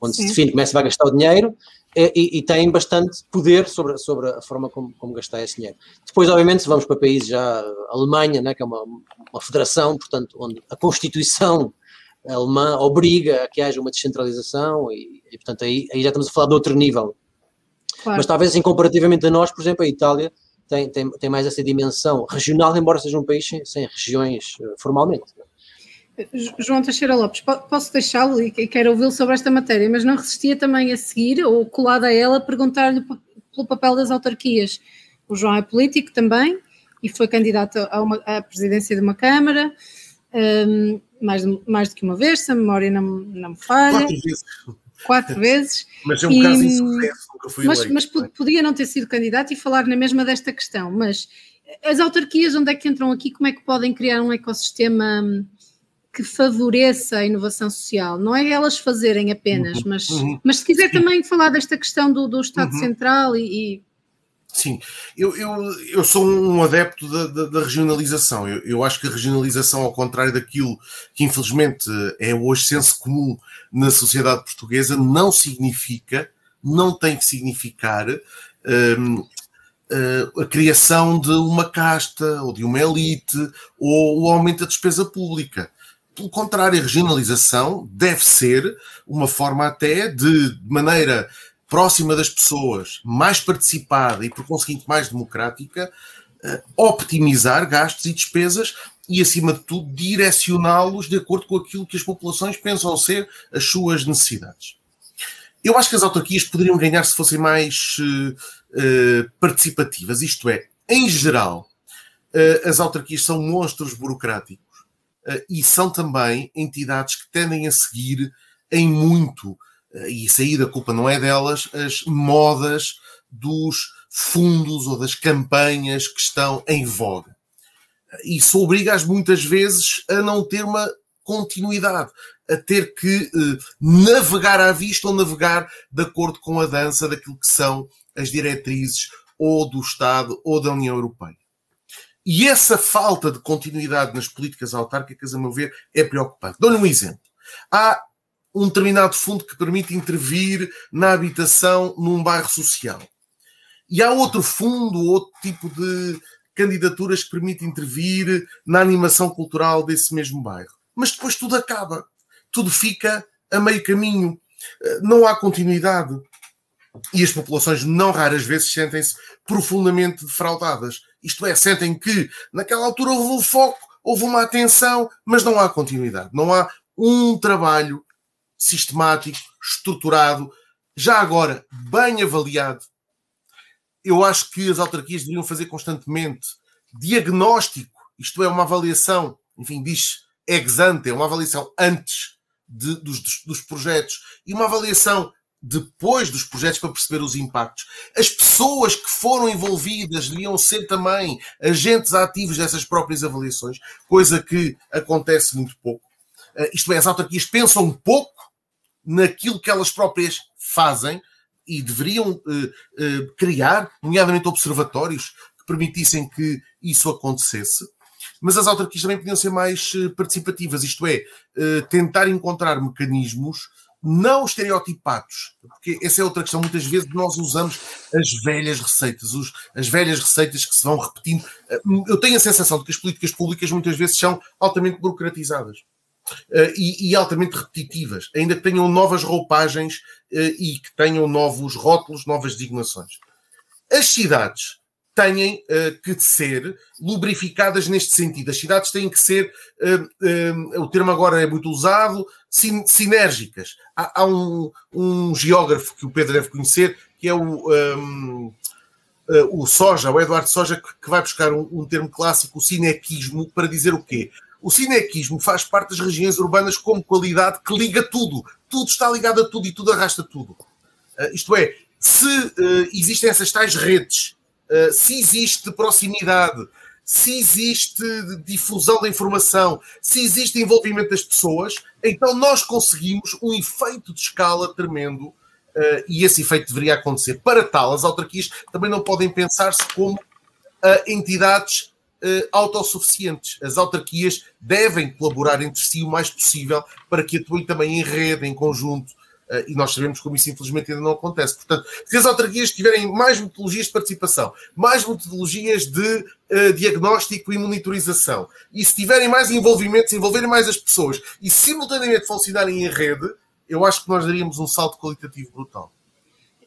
onde se define como é que se vai gastar o dinheiro, e, e, têm bastante poder sobre, sobre a forma como, como, gastar esse dinheiro. Depois, obviamente, se vamos para países já, a Alemanha, né, que é uma, uma federação, portanto, onde a Constituição alemã obriga a que haja uma descentralização, e, e portanto, aí, aí já estamos a falar de outro nível. Claro. Mas talvez, assim, comparativamente a nós, por exemplo, a Itália tem, tem, tem mais essa dimensão regional, embora seja um país sem, sem regiões uh, formalmente. João Teixeira Lopes, posso deixá-lo e quero ouvi-lo sobre esta matéria, mas não resistia também a seguir, ou colado a ela, perguntar-lhe pelo papel das autarquias. O João é político também e foi candidato a uma, à presidência de uma Câmara, um, mais, mais do que uma vez, se a memória não, não me falha. Quatro vezes quatro vezes. Mas é um e, caso insucesso, nunca fui mas, eleito, mas é? podia não ter sido candidato e falar na mesma desta questão, mas as autarquias, onde é que entram aqui? Como é que podem criar um ecossistema hum, que favoreça a inovação social? Não é elas fazerem apenas, uhum, mas, uhum. mas se quiser Sim. também falar desta questão do, do Estado uhum. Central e, e Sim, eu, eu, eu sou um adepto da, da, da regionalização. Eu, eu, acho que a regionalização, ao contrário daquilo que infelizmente é hoje senso comum na sociedade portuguesa, não significa, não tem que significar um, uh, a criação de uma casta ou de uma elite ou o aumento da despesa pública. Pelo contrário, a regionalização deve ser uma forma até de, de maneira próxima das pessoas, mais participada e, por conseguinte, mais democrática, uh, optimizar gastos e despesas e, acima de tudo, direcioná-los de acordo com aquilo que as populações pensam ser as suas necessidades. Eu acho que as autarquias poderiam ganhar se fossem mais uh, uh, participativas, isto é, em geral, as autarquias são monstros burocráticos e são também entidades que tendem a seguir em muito e isso aí a culpa não é delas, as modas dos fundos ou das campanhas que estão em voga. Isso obriga-as muitas vezes a não ter uma continuidade, a ter que eh, navegar à vista ou navegar de acordo com a dança daquilo que são as diretrizes ou do Estado ou da União Europeia. E essa falta de continuidade nas políticas autárquicas, a meu ver, é preocupante. Dou-lhe um exemplo. Há um determinado fundo que permite intervir na habitação num bairro social. E há outro fundo, outro tipo de candidaturas que permite intervir na animação cultural desse mesmo bairro. Mas depois tudo acaba. Tudo fica a meio caminho. Eh, não há continuidade. E as populações, não raras vezes, sentem-se profundamente defraudadas. Isto é, sentem que naquela altura houve um foco, houve uma atenção, mas não há continuidade. Não há um trabalho sistemático, estruturado, já agora bem avaliado. Eu acho que as autarquias deveriam fazer constantemente diagnóstico, isto é, uma avaliação, enfim, diz ex ante, é uma avaliação antes de, dos, dos projetos e uma avaliação depois dos projetos para perceber os impactos. As pessoas que foram envolvidas deviam ser também agentes ativos dessas próprias avaliações, coisa que acontece muito pouco. Uh, isto é, as autarquias pensam pouco naquilo que elas próprias fazem e deveriam uh, uh, criar, nomeadamente observatórios que permitissem que isso acontecesse. Mas as autarquias também podiam ser mais participativas, isto é, tentar encontrar mecanismos não estereotipados, porque essa é outra questão. Muitas vezes nós usamos as velhas receitas, os, as velhas receitas que se vão repetindo. Eu tenho a sensação de que as políticas públicas muitas vezes são altamente burocratizadas. Uh, e, e, altamente repetitivas, ainda que tenham novas roupagens uh, e que tenham novos rótulos, novas designações. As cidades têm uh, que ser lubrificadas neste sentido. As cidades têm que ser, o termo agora é muito usado, sin sinérgicas. Há, há um, um, geógrafo que o Pedro deve conhecer, que é o, um, o Soja, o Eduardo Soja, que, que vai buscar um, um, termo clássico, o cinequismo, para dizer o quê? O cinequismo faz parte das regiões urbanas como qualidade que liga tudo. Tudo está ligado a tudo e tudo arrasta tudo. isto é, se existem essas tais redes eh, se existe proximidade, se existe difusão da informação, se existe envolvimento das pessoas, então nós conseguimos um efeito de escala tremendo uh, e esse efeito deveria acontecer. Para tal, as autarquias também não podem pensar-se como uh, entidades uh, autossuficientes. As autarquias devem colaborar entre si o mais possível para que atuem também em rede, em conjunto, e nós sabemos como isso infelizmente ainda não acontece. Portanto, se as autarquias tiverem mais metodologias de participação, mais metodologias de uh, diagnóstico e monitorização, e se tiverem mais envolvimento, se envolverem mais as pessoas e simultaneamente funcionarem em rede, eu acho que nós daríamos um salto qualitativo brutal.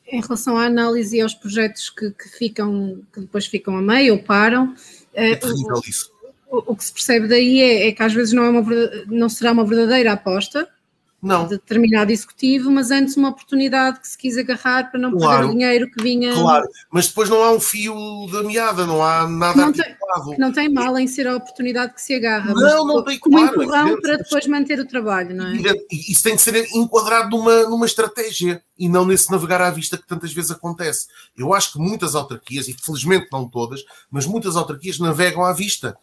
Em relação à análise e aos projetos que, que ficam, que depois ficam a meio ou param, é terrível uh, isso. O, o, que se percebe daí é, é que às vezes não, é uma, não será uma verdadeira aposta, não. de determinado executivo, mas antes uma oportunidade que se quis agarrar para não claro, perder o dinheiro que vinha. Claro, mas depois não há um fio da meada, não há nada não tem, não tem mal em ser a oportunidade que se agarra, não, não tem como claro, empurrão para depois manter o trabalho, não é? Isso tem de ser enquadrado numa, numa estratégia e não nesse navegar à vista que tantas vezes acontece. Eu acho que muitas autarquias, e felizmente não todas, mas muitas autarquias navegam à vista.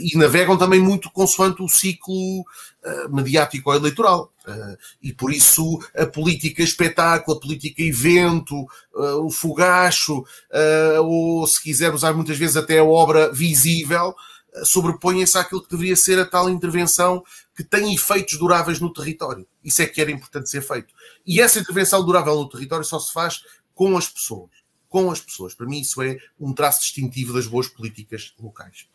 E navegam também muito consoante o ciclo uh, mediático eleitoral. Uh, e por isso a política espetáculo, a política evento, o fogacho, ou se quisermos, há muitas vezes até a obra visível, sobrepõem-se àquilo que deveria ser a tal intervenção que tem efeitos duráveis no território. Isso é que era importante ser feito. E essa intervenção durável no território só se faz com as pessoas. Com as pessoas. Para mim, isso é um traço distintivo das boas políticas locais.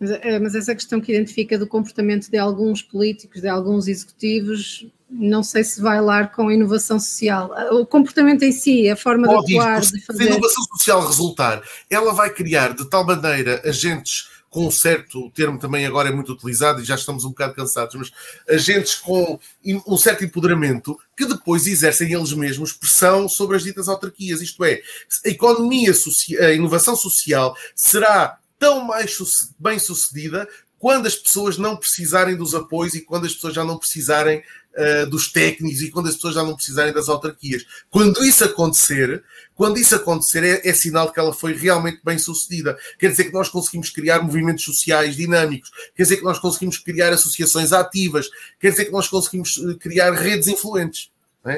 Mas, eh, mas, essa questão que identifica do comportamento de alguns políticos, de alguns executivos, não sei se vai lá com a inovação social. O comportamento em si, a forma de atuar, de fazer... Se a inovação social resultar, ela vai criar de tal maneira agentes com um certo termo também agora é muito utilizado e já estamos um bocado cansados, mas agentes com um certo empoderamento que depois exercem eles mesmos pressão sobre as ditas autarquias. Isto é, a economia, a inovação social será tão mais bem sucedida quando as pessoas não precisarem dos apoios e quando as pessoas já não precisarem uh, dos técnicos e quando as pessoas já não precisarem das autarquias. Quando isso acontecer, quando isso acontecer, é, é, sinal de que ela foi realmente bem sucedida. Quer dizer que nós conseguimos criar movimentos sociais dinâmicos, quer dizer que nós conseguimos criar associações ativas, quer dizer que nós conseguimos eh, criar redes influentes. É?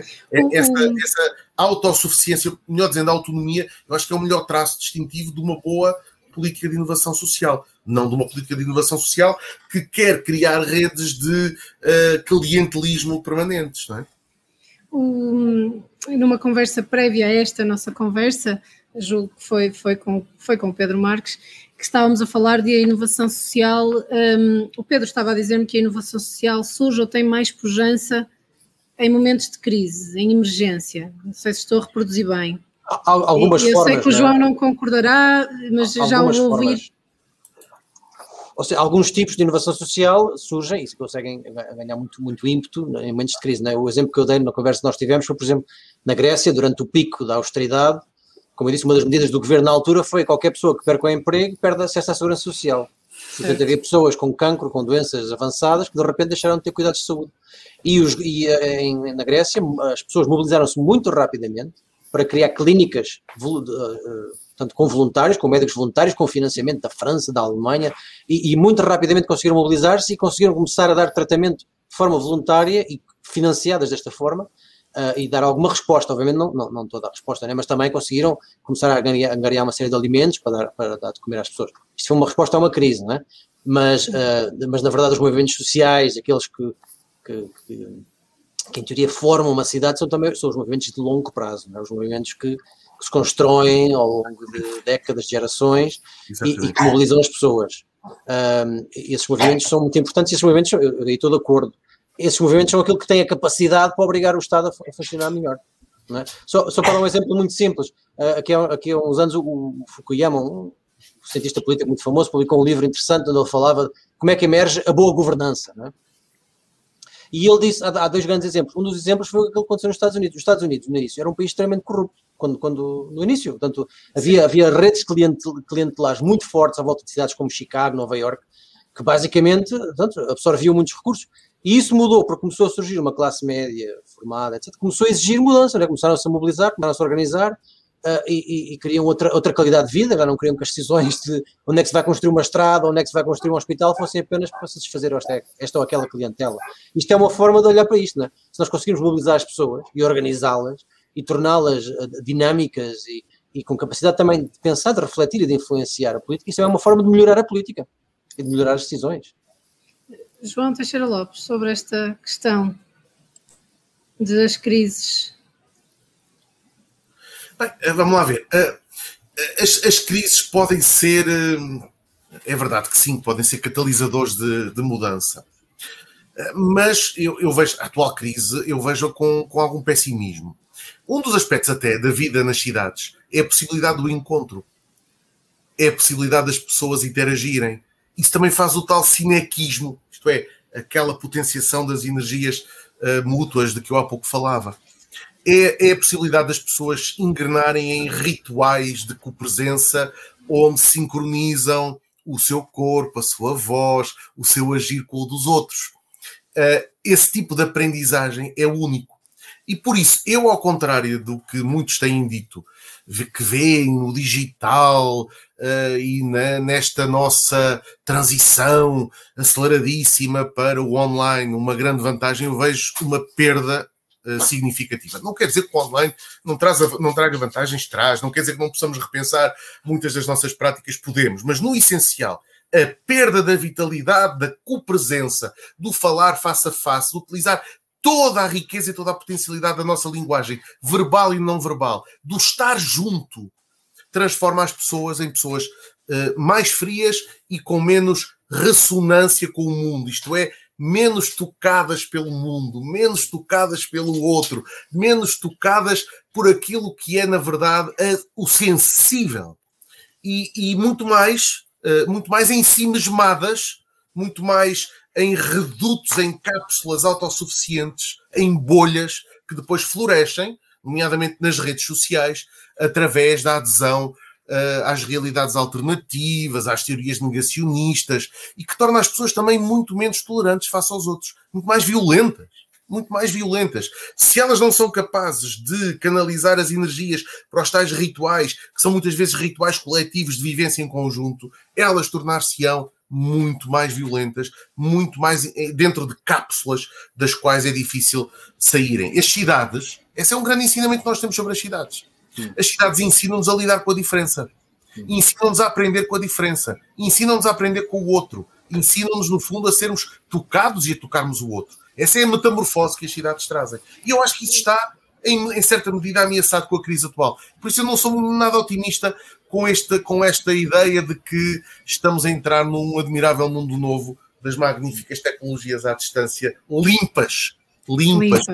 Essa, essa autossuficiência, melhor dizendo, autonomia, eu acho que é o melhor traço distintivo de uma boa política de inovação social, não de uma política de inovação social que quer criar redes de uh, clientelismo permanentes, não é? Um, numa conversa prévia a esta nossa conversa, julgo que foi, foi, com, foi com o Pedro Marques, que estávamos a falar de inovação social. Um, o Pedro estava a dizer-me que a inovação social surge ou tem mais pujança em momentos de crise, em emergência. Não sei se estou a reproduzir bem algumas eu formas. Eu sei que o João não, não concordará, mas já o ouvi. Ou seja, alguns tipos de inovação social surgem e se conseguem ganhar muito, muito ímpeto em momentos de crise. É? O exemplo que eu dei na conversa que nós tivemos foi, por exemplo, na Grécia, durante o pico da austeridade, como eu disse, uma das medidas do governo na altura foi qualquer pessoa que perca o emprego perde acesso à segurança social. Portanto, havia pessoas com cancro, com doenças avançadas, que de repente deixaram de ter cuidados de saúde. E, os, e eh, em, na Grécia, as pessoas mobilizaram-se muito rapidamente para criar clínicas tanto com voluntários, com médicos voluntários, com financiamento da França, da Alemanha, e, e muito rapidamente conseguiram mobilizar-se e conseguiram começar a dar tratamento de forma voluntária e financiadas desta forma, uh, e dar alguma resposta, obviamente não, não, não toda a resposta, né? mas também conseguiram começar a angariar, uma série de alimentos para dar, para dar de comer às pessoas. Isto foi uma resposta a uma crise, não é? Mas, uh, mas na verdade os movimentos sociais, aqueles que, que, que, que, em teoria formam uma cidade, são também são os movimentos de longo prazo, é? os movimentos que, que, se constroem ao longo de décadas, de gerações e, e, que mobilizam as pessoas. Um, esses movimentos são muito importantes e esses movimentos, eu, eu estou de acordo, esses movimentos são aquilo que tem a capacidade para obrigar o Estado a, funcionar melhor. É? Só, só, para dar um exemplo muito simples, uh, aqui, há, aqui há uns anos o, o Fukuyama, um cientista político muito famoso, publicou um livro interessante onde ele falava de como é que emerge a boa governança. É? E ele disse, há, há, dois grandes exemplos. Um dos exemplos foi aquilo que aconteceu nos Estados Unidos. Os Estados Unidos, no início, era um país extremamente corrupto, quando, quando, no início. Portanto, havia, havia redes clientelares muito fortes à volta de cidades como Chicago, Nova York, que basicamente portanto, absorviam muitos recursos. E isso mudou, porque começou a surgir uma classe média formada, etc. Começou a exigir mudança, né? começaram-se a mobilizar, começaram-se a organizar uh, e, e, queriam outra, outra qualidade de vida, já não queriam que as decisões de onde é que se vai construir uma estrada, onde é que se vai construir um hospital, fossem apenas para satisfazer esta, esta ou aquela clientela. Isto é uma forma de olhar para isto, né? Se nós conseguirmos mobilizar as pessoas e organizá-las e torná-las ah, dinâmicas e, e com capacidade também de pensar, de refletir e de influenciar a política, isso é uma forma de melhorar a política e de melhorar as decisões. João Teixeira Lopes, sobre esta questão das crises. Bem, eh, vamos lá ver. Eh, eh, as, as, crises podem ser, é verdade que sim, podem ser catalisadores de, de mudança. Mas eu, eu, vejo a atual crise, eu vejo com, com algum pessimismo. Um dos aspectos até da vida nas cidades é a possibilidade do encontro. É a possibilidade das pessoas interagirem isso também faz o tal cinequismo, isto é, aquela potenciação das energias uh, mútuas de que eu há pouco falava. É, é, a possibilidade das pessoas engrenarem em rituais de copresença onde sincronizam o seu corpo, a sua voz, o seu agir com o dos outros. Uh, esse tipo de aprendizagem é único. E por isso, eu, ao contrário do que muitos têm dito, que veem no digital uh, e na, nesta nossa transição aceleradíssima para o online, uma grande vantagem, eu vejo uma perda uh, significativa. Não quer dizer que o online não, traz, não traga vantagens, traz, não quer dizer que não possamos repensar muitas das nossas práticas, podemos, mas no essencial, a perda da vitalidade, da copresença, do falar face a face, utilizar toda a riqueza e toda a potencialidade da nossa linguagem, verbal e não verbal, do estar junto, transforma as pessoas em pessoas uh, mais frias e com menos ressonância com o mundo, isto é, menos tocadas pelo mundo, menos tocadas pelo outro, menos tocadas por aquilo que é, na verdade, o sensível. E, e muito mais, uh, muito mais em si mesmadas, muito mais em redutos, em cápsulas autossuficientes, em bolhas que depois florescem, nomeadamente nas redes sociais, através da adesão uh, às realidades alternativas, às teorias negacionistas e que torna as pessoas também muito menos tolerantes face aos outros, muito mais violentas. Muito mais violentas. Se elas não são capazes de canalizar as energias para os tais rituais, que são muitas vezes rituais coletivos de vivência em conjunto, elas tornar-se-ão muito mais violentas, muito mais dentro de cápsulas das quais é difícil saírem. As cidades, esse é um grande ensinamento que nós temos sobre as cidades. As cidades ensinam-nos a lidar com a diferença, ensinam-nos a aprender com a diferença, ensinam-nos a aprender com o outro, ensinam-nos, no fundo, a sermos tocados e a tocarmos o outro. Essa é a metamorfose que as cidades trazem. E eu acho que isso está, em, em certa medida, ameaçado com a crise atual. Por isso eu não sou nada otimista com esta, com esta ideia de que estamos a entrar num admirável mundo novo das magníficas tecnologias à distância, limpas. Limpas.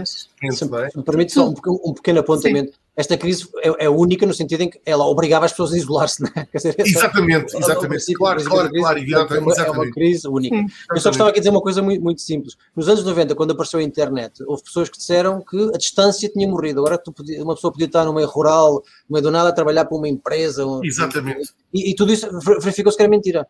limpas. É? Permite só um, um pequeno apontamento. Sim esta crise é, é, única no sentido em que ela obrigava as pessoas a isolar-se, não é? Dizer, exatamente, é, exatamente. Claro, claro, claro, é uma, é uma crise única. Sim. Eu só gostava aqui de dizer uma coisa muito, muito, simples. Nos anos 90, quando apareceu a internet, houve pessoas que disseram que a distância tinha morrido. Agora podia, uma pessoa podia estar no meio rural, no meio do nada, a trabalhar para uma empresa. Exatamente. E, e tudo isso verificou-se que era mentira.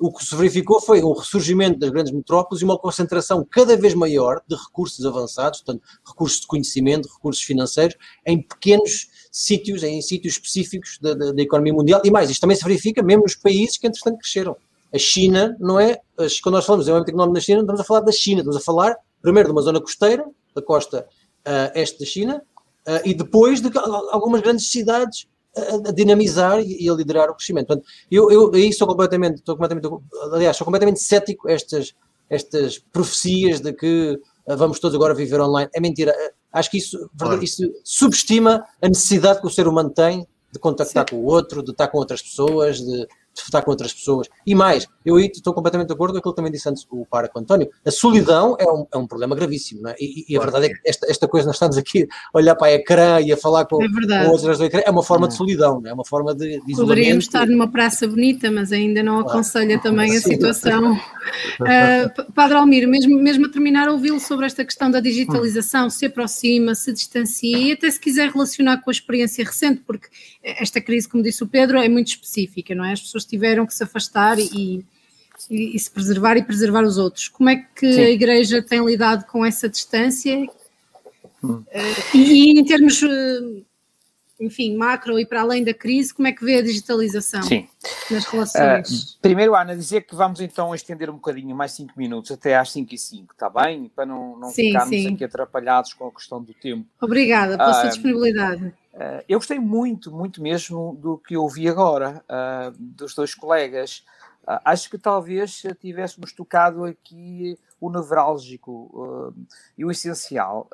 O que se verificou foi um ressurgimento das grandes metrópoles e uma concentração cada vez maior de recursos avançados, portanto, recursos de conhecimento, recursos financeiros, em pequenos sítios, em sítios específicos da, da, da economia mundial. E mais, isto também se verifica mesmo nos países que, entretanto, cresceram. A China não é, quando nós falamos em âmbito económico da China, não estamos a falar da China, estamos a falar primeiro de uma zona costeira, da costa uh, este da China, uh, e depois de algumas grandes cidades a, dinamizar e a liderar o crescimento. Portanto, eu, eu aí sou completamente, estou completamente, aliás, sou completamente cético estas, estas profecias de que uh, vamos todos agora viver online. É mentira. Uh, acho que isso, claro. isso subestima a necessidade que o ser humano tem de contactar Sim. com o outro, de estar com outras pessoas, de estar com outras pessoas. E mais, eu aí estou completamente de acordo com aquilo que também disse antes o Paraco António. A solidão é um, é um problema gravíssimo, não é? E, e a verdade é que esta, esta coisa, nós estamos aqui a olhar para a ecrã e a falar com, é com outras do ecrã, é uma forma de solidão, não é? É uma forma de, de Poderíamos estar numa praça bonita, mas ainda não aconselha claro. também a situação. uh, Padre Almir, mesmo, mesmo a terminar, ouvi-lo sobre esta questão da digitalização, se aproxima, se distancia e até se quiser relacionar com a experiência recente, porque esta crise, como disse o Pedro, é muito específica, não é? As pessoas tiveram que se afastar e, e, e se preservar e preservar os outros. Como é que Sim. a Igreja tem lidado com essa distância? Hum. Uh, e, e, em termos, uh, enfim, macro e para além da crise, como é que vê a digitalização Sim. nas relações? Uh, primeiro, Ana, dizer que vamos então estender um bocadinho, mais 5 minutos, até às 5 e 5, está bem? Para não, não sim, ficarmos sim. aqui atrapalhados com a questão do tempo. Obrigada pela sua disponibilidade. Uh, eu gostei muito, muito mesmo do que ouvi agora, uh, dos dois colegas. Uh, acho que talvez tivéssemos tocado aqui o nevrálgico e o essencial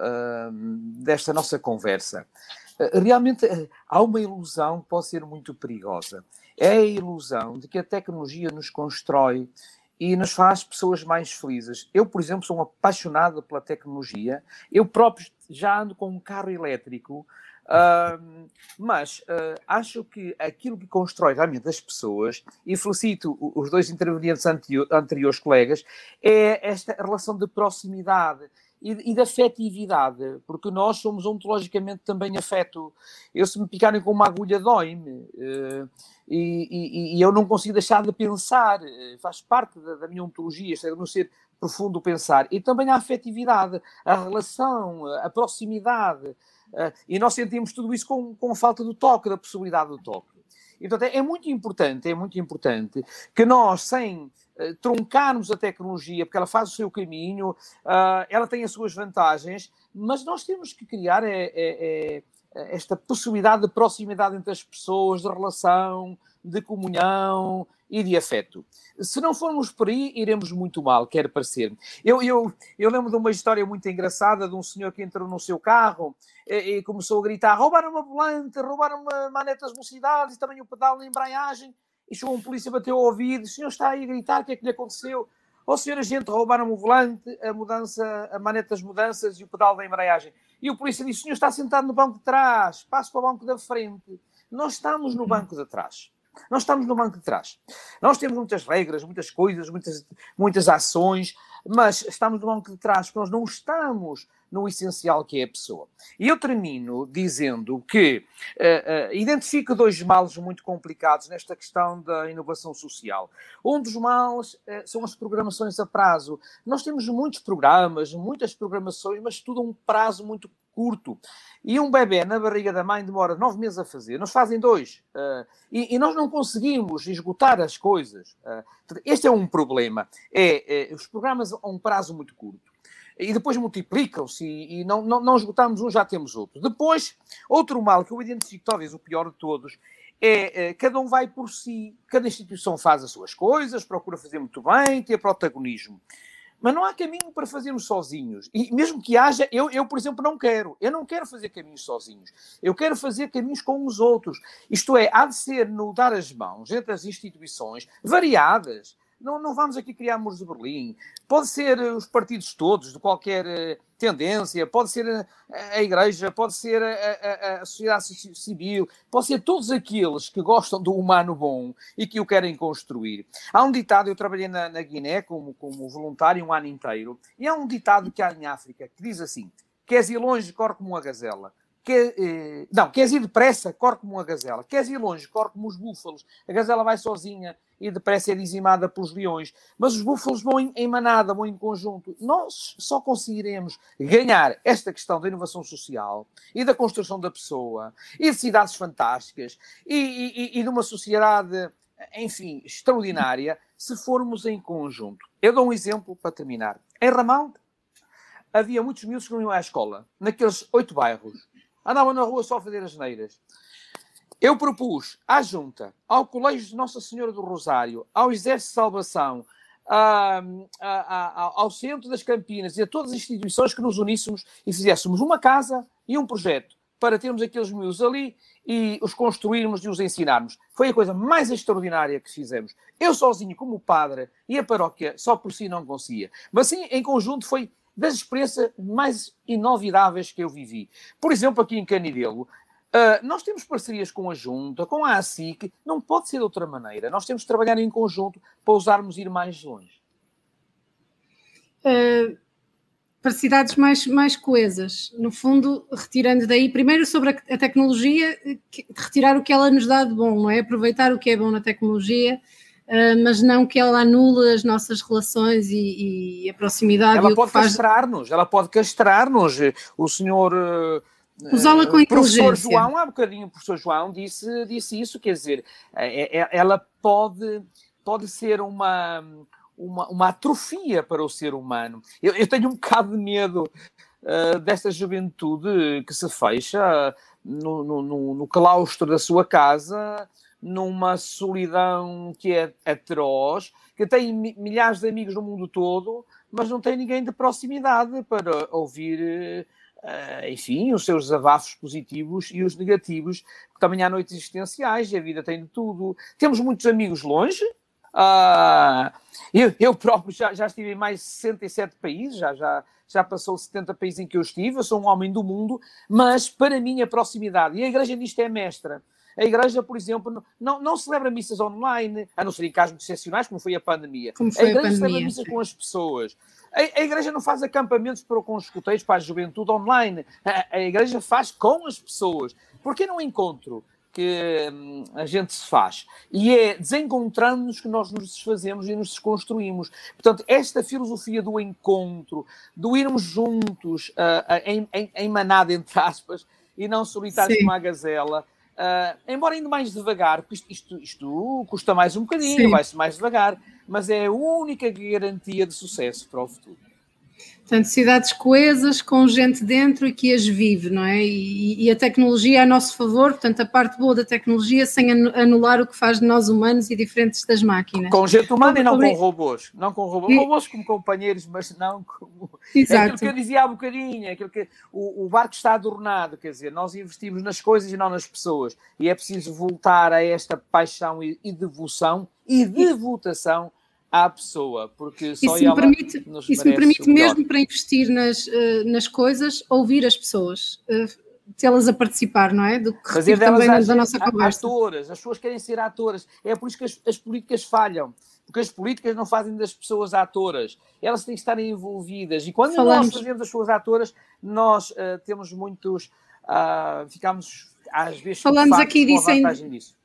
desta nossa conversa. realmente há uma ilusão que pode ser muito perigosa. É a ilusão de que a tecnologia nos constrói e nos faz pessoas mais felizes. Eu, por exemplo, sou um apaixonado pela tecnologia. Eu próprio já ando com um carro elétrico Uh, mas uh, acho que aquilo que constrói realmente as pessoas, e felicito os dois intervenientes anteriores colegas, é esta relação de proximidade e, e de afetividade, porque nós somos ontologicamente também afeto. Eu, se me picarem com uma agulha, dói-me. Uh, e, e, e, eu não consigo deixar de pensar, faz parte da, da minha ontologia, é no ser profundo pensar. E também a afetividade, a relação, a proximidade. Uh, e nós sentimos tudo isso com, com a falta do toque, da possibilidade do toque. E, portanto, é, é muito importante, é muito importante que nós, sem uh, a tecnologia, porque ela faz o seu caminho, uh, ela tem as suas vantagens, mas nós temos que criar é, é, é, esta possibilidade de proximidade entre as pessoas, de relação, de comunhão, e de afeto. Se não formos por aí, iremos muito mal, quer parecer. Eu, eu, eu lembro de uma história muito engraçada de um senhor que entrou no seu carro e, e começou a gritar: roubaram uma volante, roubaram manetas velocidades e também o pedal na embreagem. E chegou um polícia, bateu ao ouvido: o senhor está aí a gritar, o que é que lhe aconteceu? Ó oh, senhor agente, roubaram o volante, a mudança, a maneta das mudanças e o pedal da embreagem. E o polícia disse: o senhor está sentado no banco de trás, passe para o banco da frente. Nós estamos no banco de trás. Nós estamos no banco de trás. Nós temos muitas regras, muitas coisas, muitas, muitas ações, mas estamos no banco de trás porque nós não estamos no essencial que é a pessoa. E eu termino dizendo que uh, uh, identifico dois males muito complicados nesta questão da inovação social. Um dos males uh, são as programações a prazo. Nós temos muitos programas, muitas programações, mas tudo a um prazo muito curto. E um bebê na barriga da mãe demora nove meses a fazer, nos fazem dois. Uh, e, e, nós não conseguimos esgotar as coisas. Uh, este é um problema. É, é, os programas a um prazo muito curto. E depois multiplicam-se e, e, não, não, não esgotamos um, já temos outro. Depois, outro mal que eu identifico, talvez o pior de todos, é, é, cada um vai por si, cada instituição faz as suas coisas, procura fazer muito bem, ter protagonismo. Mas não há caminho para fazermos sozinhos. E mesmo que haja, eu, eu, por exemplo, não quero. Eu não quero fazer caminhos sozinhos. Eu quero fazer caminhos com os outros. Isto é, há de ser no dar as mãos entre as instituições variadas. Não, não vamos aqui criar muros de Berlim. Pode ser eh, os partidos todos, de qualquer uh, tendência, pode ser a, a Igreja, pode ser a, a, a, sociedade civil, pode ser todos aqueles que gostam do humano bom e que o querem construir. Há um ditado, eu trabalhei na, na Guiné como, como voluntário um ano inteiro, e há um ditado que há em África que diz assim: queres ir longe, corre como uma gazela Quer, eh, não, queres ir depressa? Corre como uma gazela. Queres ir longe? Corre como os búfalos. A gazela vai sozinha e depressa é dizimada pelos leões. Mas os búfalos vão em, em manada, vão em conjunto. Nós só conseguiremos ganhar esta questão da inovação social e da construção da pessoa e de cidades fantásticas e, e, e de uma sociedade, enfim, extraordinária se formos em conjunto. Eu dou um exemplo para terminar. Em Ramal havia muitos miúdos que não iam à escola, naqueles oito bairros andavam na rua só a fazer as neiras. Eu propus à Junta, ao Colégio de Nossa Senhora do Rosário, ao Exército de Salvação, a, a, a, ao Centro das Campinas e a todas as instituições que nos uníssemos e fizéssemos uma casa e um projeto para termos aqueles miúdos ali e os construirmos e os ensinarmos. Foi a coisa mais extraordinária que fizemos. Eu sozinho, como padre, e a paróquia só por si não conseguia. Mas sim, em conjunto foi das experiências mais inovidáveis que eu vivi. Por exemplo, aqui em Canidelo, uh, nós temos parcerias com a Junta, com a ASIC, não pode ser de outra maneira. Nós temos de trabalhar em conjunto para usarmos ir mais longe. Uh, para cidades mais, mais coesas, no fundo, retirando daí, primeiro sobre a, a tecnologia, retirar o que ela nos dá de bom, não é? Aproveitar o que é bom na tecnologia mas não que ela anule as nossas relações e, e a proximidade. Ela pode faz... castrar-nos, ela pode castrar-nos. O senhor. Uh, Usá-la com inteligência. Professor João, há bocadinho o professor João disse, disse isso, quer dizer, é, é, ela pode, pode ser uma, uma, uma atrofia para o ser humano. Eu, eu tenho um bocado de medo uh, desta juventude que se fecha no, no, no claustro da sua casa numa solidão que é atroz, que tem milhares de amigos no mundo todo, mas não tem ninguém de proximidade para ouvir, uh, enfim, os seus desabafos positivos e os negativos, porque também há noites existenciais e a vida tem de tudo. Temos muitos amigos longe. Uh, eu, eu próprio já, já estive em mais de 67 países, já, já, já passou 70 países em que eu estive, eu sou um homem do mundo, mas para mim a proximidade, e a Igreja nisto é mestra, a Igreja, por exemplo, não, não celebra missas online, a não ser em casos excepcionais, como foi a pandemia. Como foi a Igreja a pandemia, celebra missas com as pessoas. A, a, Igreja não faz acampamentos para, com os escuteiros para a juventude online. A, a Igreja faz com as pessoas. Porque no encontro que hum, a gente se faz. E é desencontrando-nos que nós nos desfazemos e nos desconstruímos. Portanto, esta filosofia do encontro, do irmos juntos, uh, uh, em, em, em, manada, entre aspas, e não solitários como a gazela, Uh, embora indo mais devagar, porque isto, isto, isto custa mais um bocadinho, vai-se mais devagar, mas é a única garantia de sucesso para o futuro. Portanto, cidades coesas, com gente dentro e que as vive, não é? E, e, a tecnologia é a nosso favor, portanto, a parte boa da tecnologia sem anular o que faz de nós humanos e diferentes das máquinas. Com gente humana e não com robôs. Não com robôs, e... robôs como companheiros, mas não como. Exato. É aquilo que eu dizia há bocadinho, é aquilo que o, o barco está adornado, quer dizer, nós investimos nas coisas e não nas pessoas. E é preciso voltar a esta paixão e, e devoção e devotação à pessoa, porque só isso me permite, isso me permite mesmo para investir nas, uh, nas coisas, ouvir as pessoas, uh, tê-las a participar, não é? Do que Fazer também as, da nossa conversa. Atoras, as pessoas querem ser atoras, é por isso que as, as, políticas falham, porque as políticas não fazem das pessoas atoras, elas têm que estar envolvidas, e quando Falamos. nós fazemos as pessoas atoras, nós uh, temos muitos, ficamos às vezes Falamos aqui disso em, disso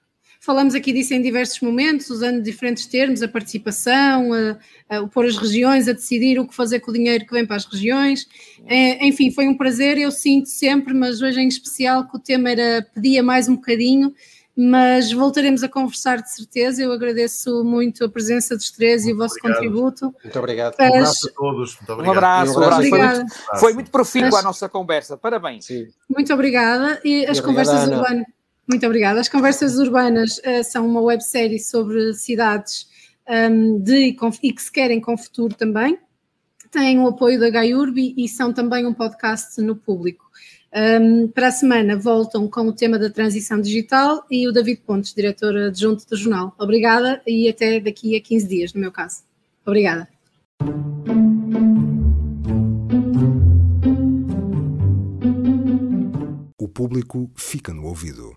Falamos aqui disso em diversos momentos, usando diferentes termos, a participação, a, a, pôr as regiões a decidir o que fazer com o dinheiro que vem para as regiões. É, enfim, foi um prazer, eu sinto sempre, mas hoje em especial que o tema era pedia mais um bocadinho, mas voltaremos a conversar de certeza. Eu agradeço muito a presença dos três muito e o vosso obrigado. contributo. Muito obrigado. Um abraço a todos. Muito obrigado. Um abraço. Um abraço. Foi, muito, foi muito profícuo a nossa conversa. Parabéns. Sim. Muito obrigada. E as conversas urbanas. Muito obrigada. As Conversas Urbanas uh, são uma websérie sobre cidades um, ehm, de, e que se querem com futuro também. Têm o apoio da Gaiurbi e são também um podcast no público. Um, ehm, para a semana voltam com o tema da transição digital e o David Pontes, diretor adjunto do jornal. Obrigada e até daqui a 15 dias, no meu caso. Obrigada. O público fica no ouvido.